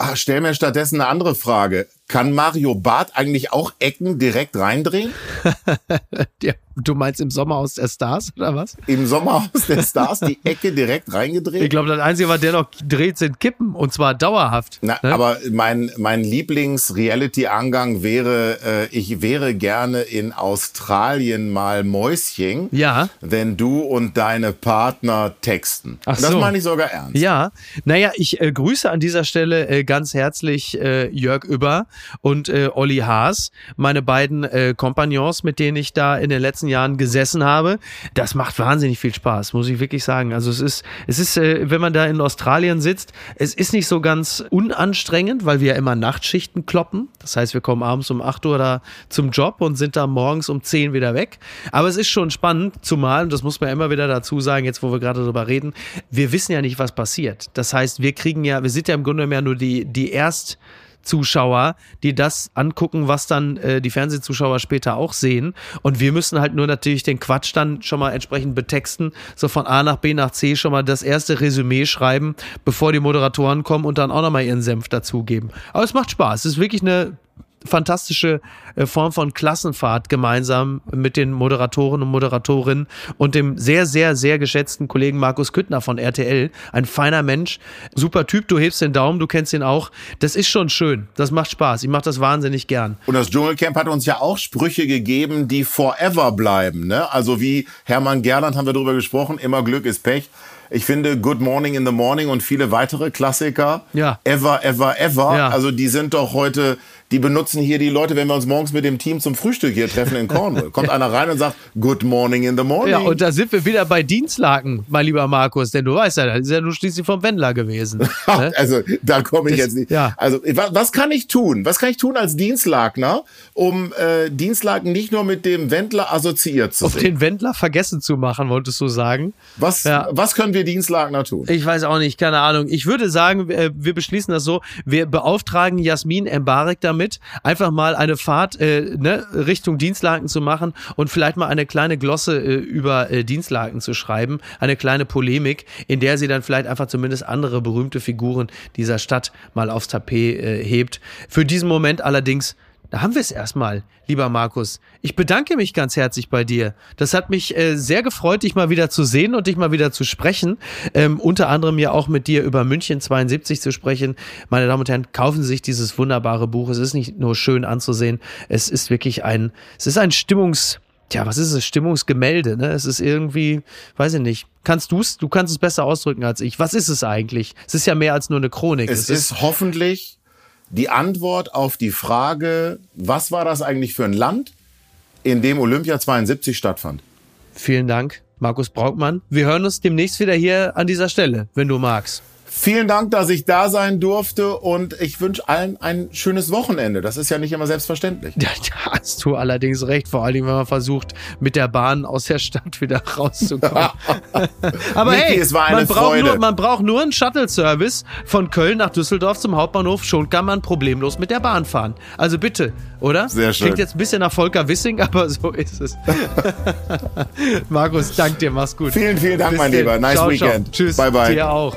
Ach, stell mir stattdessen eine andere Frage. Kann Mario Barth eigentlich auch Ecken direkt reindrehen? ja, du meinst im Sommerhaus der Stars oder was? Im Sommerhaus der Stars die Ecke direkt reingedreht? Ich glaube, das Einzige, was der noch dreht, sind Kippen und zwar dauerhaft. Na, ne? Aber mein, mein Lieblings-Reality-Angang wäre, äh, ich wäre gerne in Australien mal Mäuschen, ja. wenn du und deine Partner texten. Ach das so. meine ich sogar ernst. Ja, naja, ich äh, grüße an dieser Stelle äh, ganz herzlich äh, Jörg Über und äh, Olli Haas, meine beiden äh, Kompagnons, mit denen ich da in den letzten Jahren gesessen habe. Das macht wahnsinnig viel Spaß, muss ich wirklich sagen. Also es ist, es ist, äh, wenn man da in Australien sitzt, es ist nicht so ganz unanstrengend, weil wir ja immer Nachtschichten kloppen. Das heißt, wir kommen abends um 8 Uhr da zum Job und sind da morgens um 10 wieder weg. Aber es ist schon spannend, zumal, und das muss man immer wieder dazu sagen, jetzt wo wir gerade darüber reden, wir wissen ja nicht, was passiert. Das heißt, wir kriegen ja, wir sind ja im Grunde mehr nur die, die erst Zuschauer, die das angucken, was dann äh, die Fernsehzuschauer später auch sehen. Und wir müssen halt nur natürlich den Quatsch dann schon mal entsprechend betexten, so von A nach B nach C schon mal das erste Resümee schreiben, bevor die Moderatoren kommen und dann auch nochmal ihren Senf dazugeben. Aber es macht Spaß. Es ist wirklich eine fantastische äh, Form von Klassenfahrt gemeinsam mit den Moderatoren und Moderatorinnen und dem sehr, sehr, sehr geschätzten Kollegen Markus Küttner von RTL. Ein feiner Mensch, super Typ, du hebst den Daumen, du kennst ihn auch. Das ist schon schön, das macht Spaß, ich mache das wahnsinnig gern. Und das Dschungelcamp hat uns ja auch Sprüche gegeben, die forever bleiben. Ne? Also wie Hermann Gerland haben wir darüber gesprochen, immer Glück ist Pech. Ich finde Good Morning in the Morning und viele weitere Klassiker, ja. Ever, Ever, Ever, ja. also die sind doch heute die benutzen hier die Leute, wenn wir uns morgens mit dem Team zum Frühstück hier treffen in Cornwall. Kommt einer rein und sagt, Good morning in the morning. Ja, und da sind wir wieder bei Dienstlaken, mein lieber Markus, denn du weißt ja, das ist ja nur schließlich vom Wendler gewesen. Ne? also, da komme ich das, jetzt nicht. Ja. Also, was, was, kann ich tun? Was kann ich tun als Dienstlagner, um äh, Dienstlaken nicht nur mit dem Wendler assoziiert zu Auf sehen? den Wendler vergessen zu machen, wolltest du sagen? Was, ja. was können wir Dienstlagner tun? Ich weiß auch nicht, keine Ahnung. Ich würde sagen, wir beschließen das so, wir beauftragen Jasmin Embarek damit, damit, einfach mal eine Fahrt äh, ne, Richtung Dienstlaken zu machen und vielleicht mal eine kleine Glosse äh, über äh, Dienstlaken zu schreiben, eine kleine Polemik, in der sie dann vielleicht einfach zumindest andere berühmte Figuren dieser Stadt mal aufs Tapet äh, hebt. Für diesen Moment allerdings da haben wir es erstmal, lieber Markus. Ich bedanke mich ganz herzlich bei dir. Das hat mich äh, sehr gefreut, dich mal wieder zu sehen und dich mal wieder zu sprechen. Ähm, unter anderem ja auch mit dir über München 72 zu sprechen. Meine Damen und Herren, kaufen Sie sich dieses wunderbare Buch. Es ist nicht nur schön anzusehen, es ist wirklich ein, es ist ein Stimmungs, Tja, was ist es? Stimmungsgemälde, ne? Es ist irgendwie, weiß ich nicht. Kannst du's? Du kannst es besser ausdrücken als ich. Was ist es eigentlich? Es ist ja mehr als nur eine Chronik. Es, es ist, ist hoffentlich die Antwort auf die Frage, was war das eigentlich für ein Land, in dem Olympia 72 stattfand. Vielen Dank, Markus Braukmann. Wir hören uns demnächst wieder hier an dieser Stelle, wenn du magst. Vielen Dank, dass ich da sein durfte und ich wünsche allen ein schönes Wochenende. Das ist ja nicht immer selbstverständlich. Ja, da hast du allerdings recht, vor allem wenn man versucht, mit der Bahn aus der Stadt wieder rauszukommen. Aber Niki, hey, man, braucht nur, man braucht nur einen Shuttle-Service von Köln nach Düsseldorf zum Hauptbahnhof, schon kann man problemlos mit der Bahn fahren. Also bitte, oder? Sehr schön. Klingt jetzt ein bisschen nach Volker Wissing, aber so ist es. Markus, dank dir, mach's gut. Vielen, vielen Dank, mein Lieber. Nice ciao, weekend. Ciao. Tschüss. Bye, bye. Dir auch.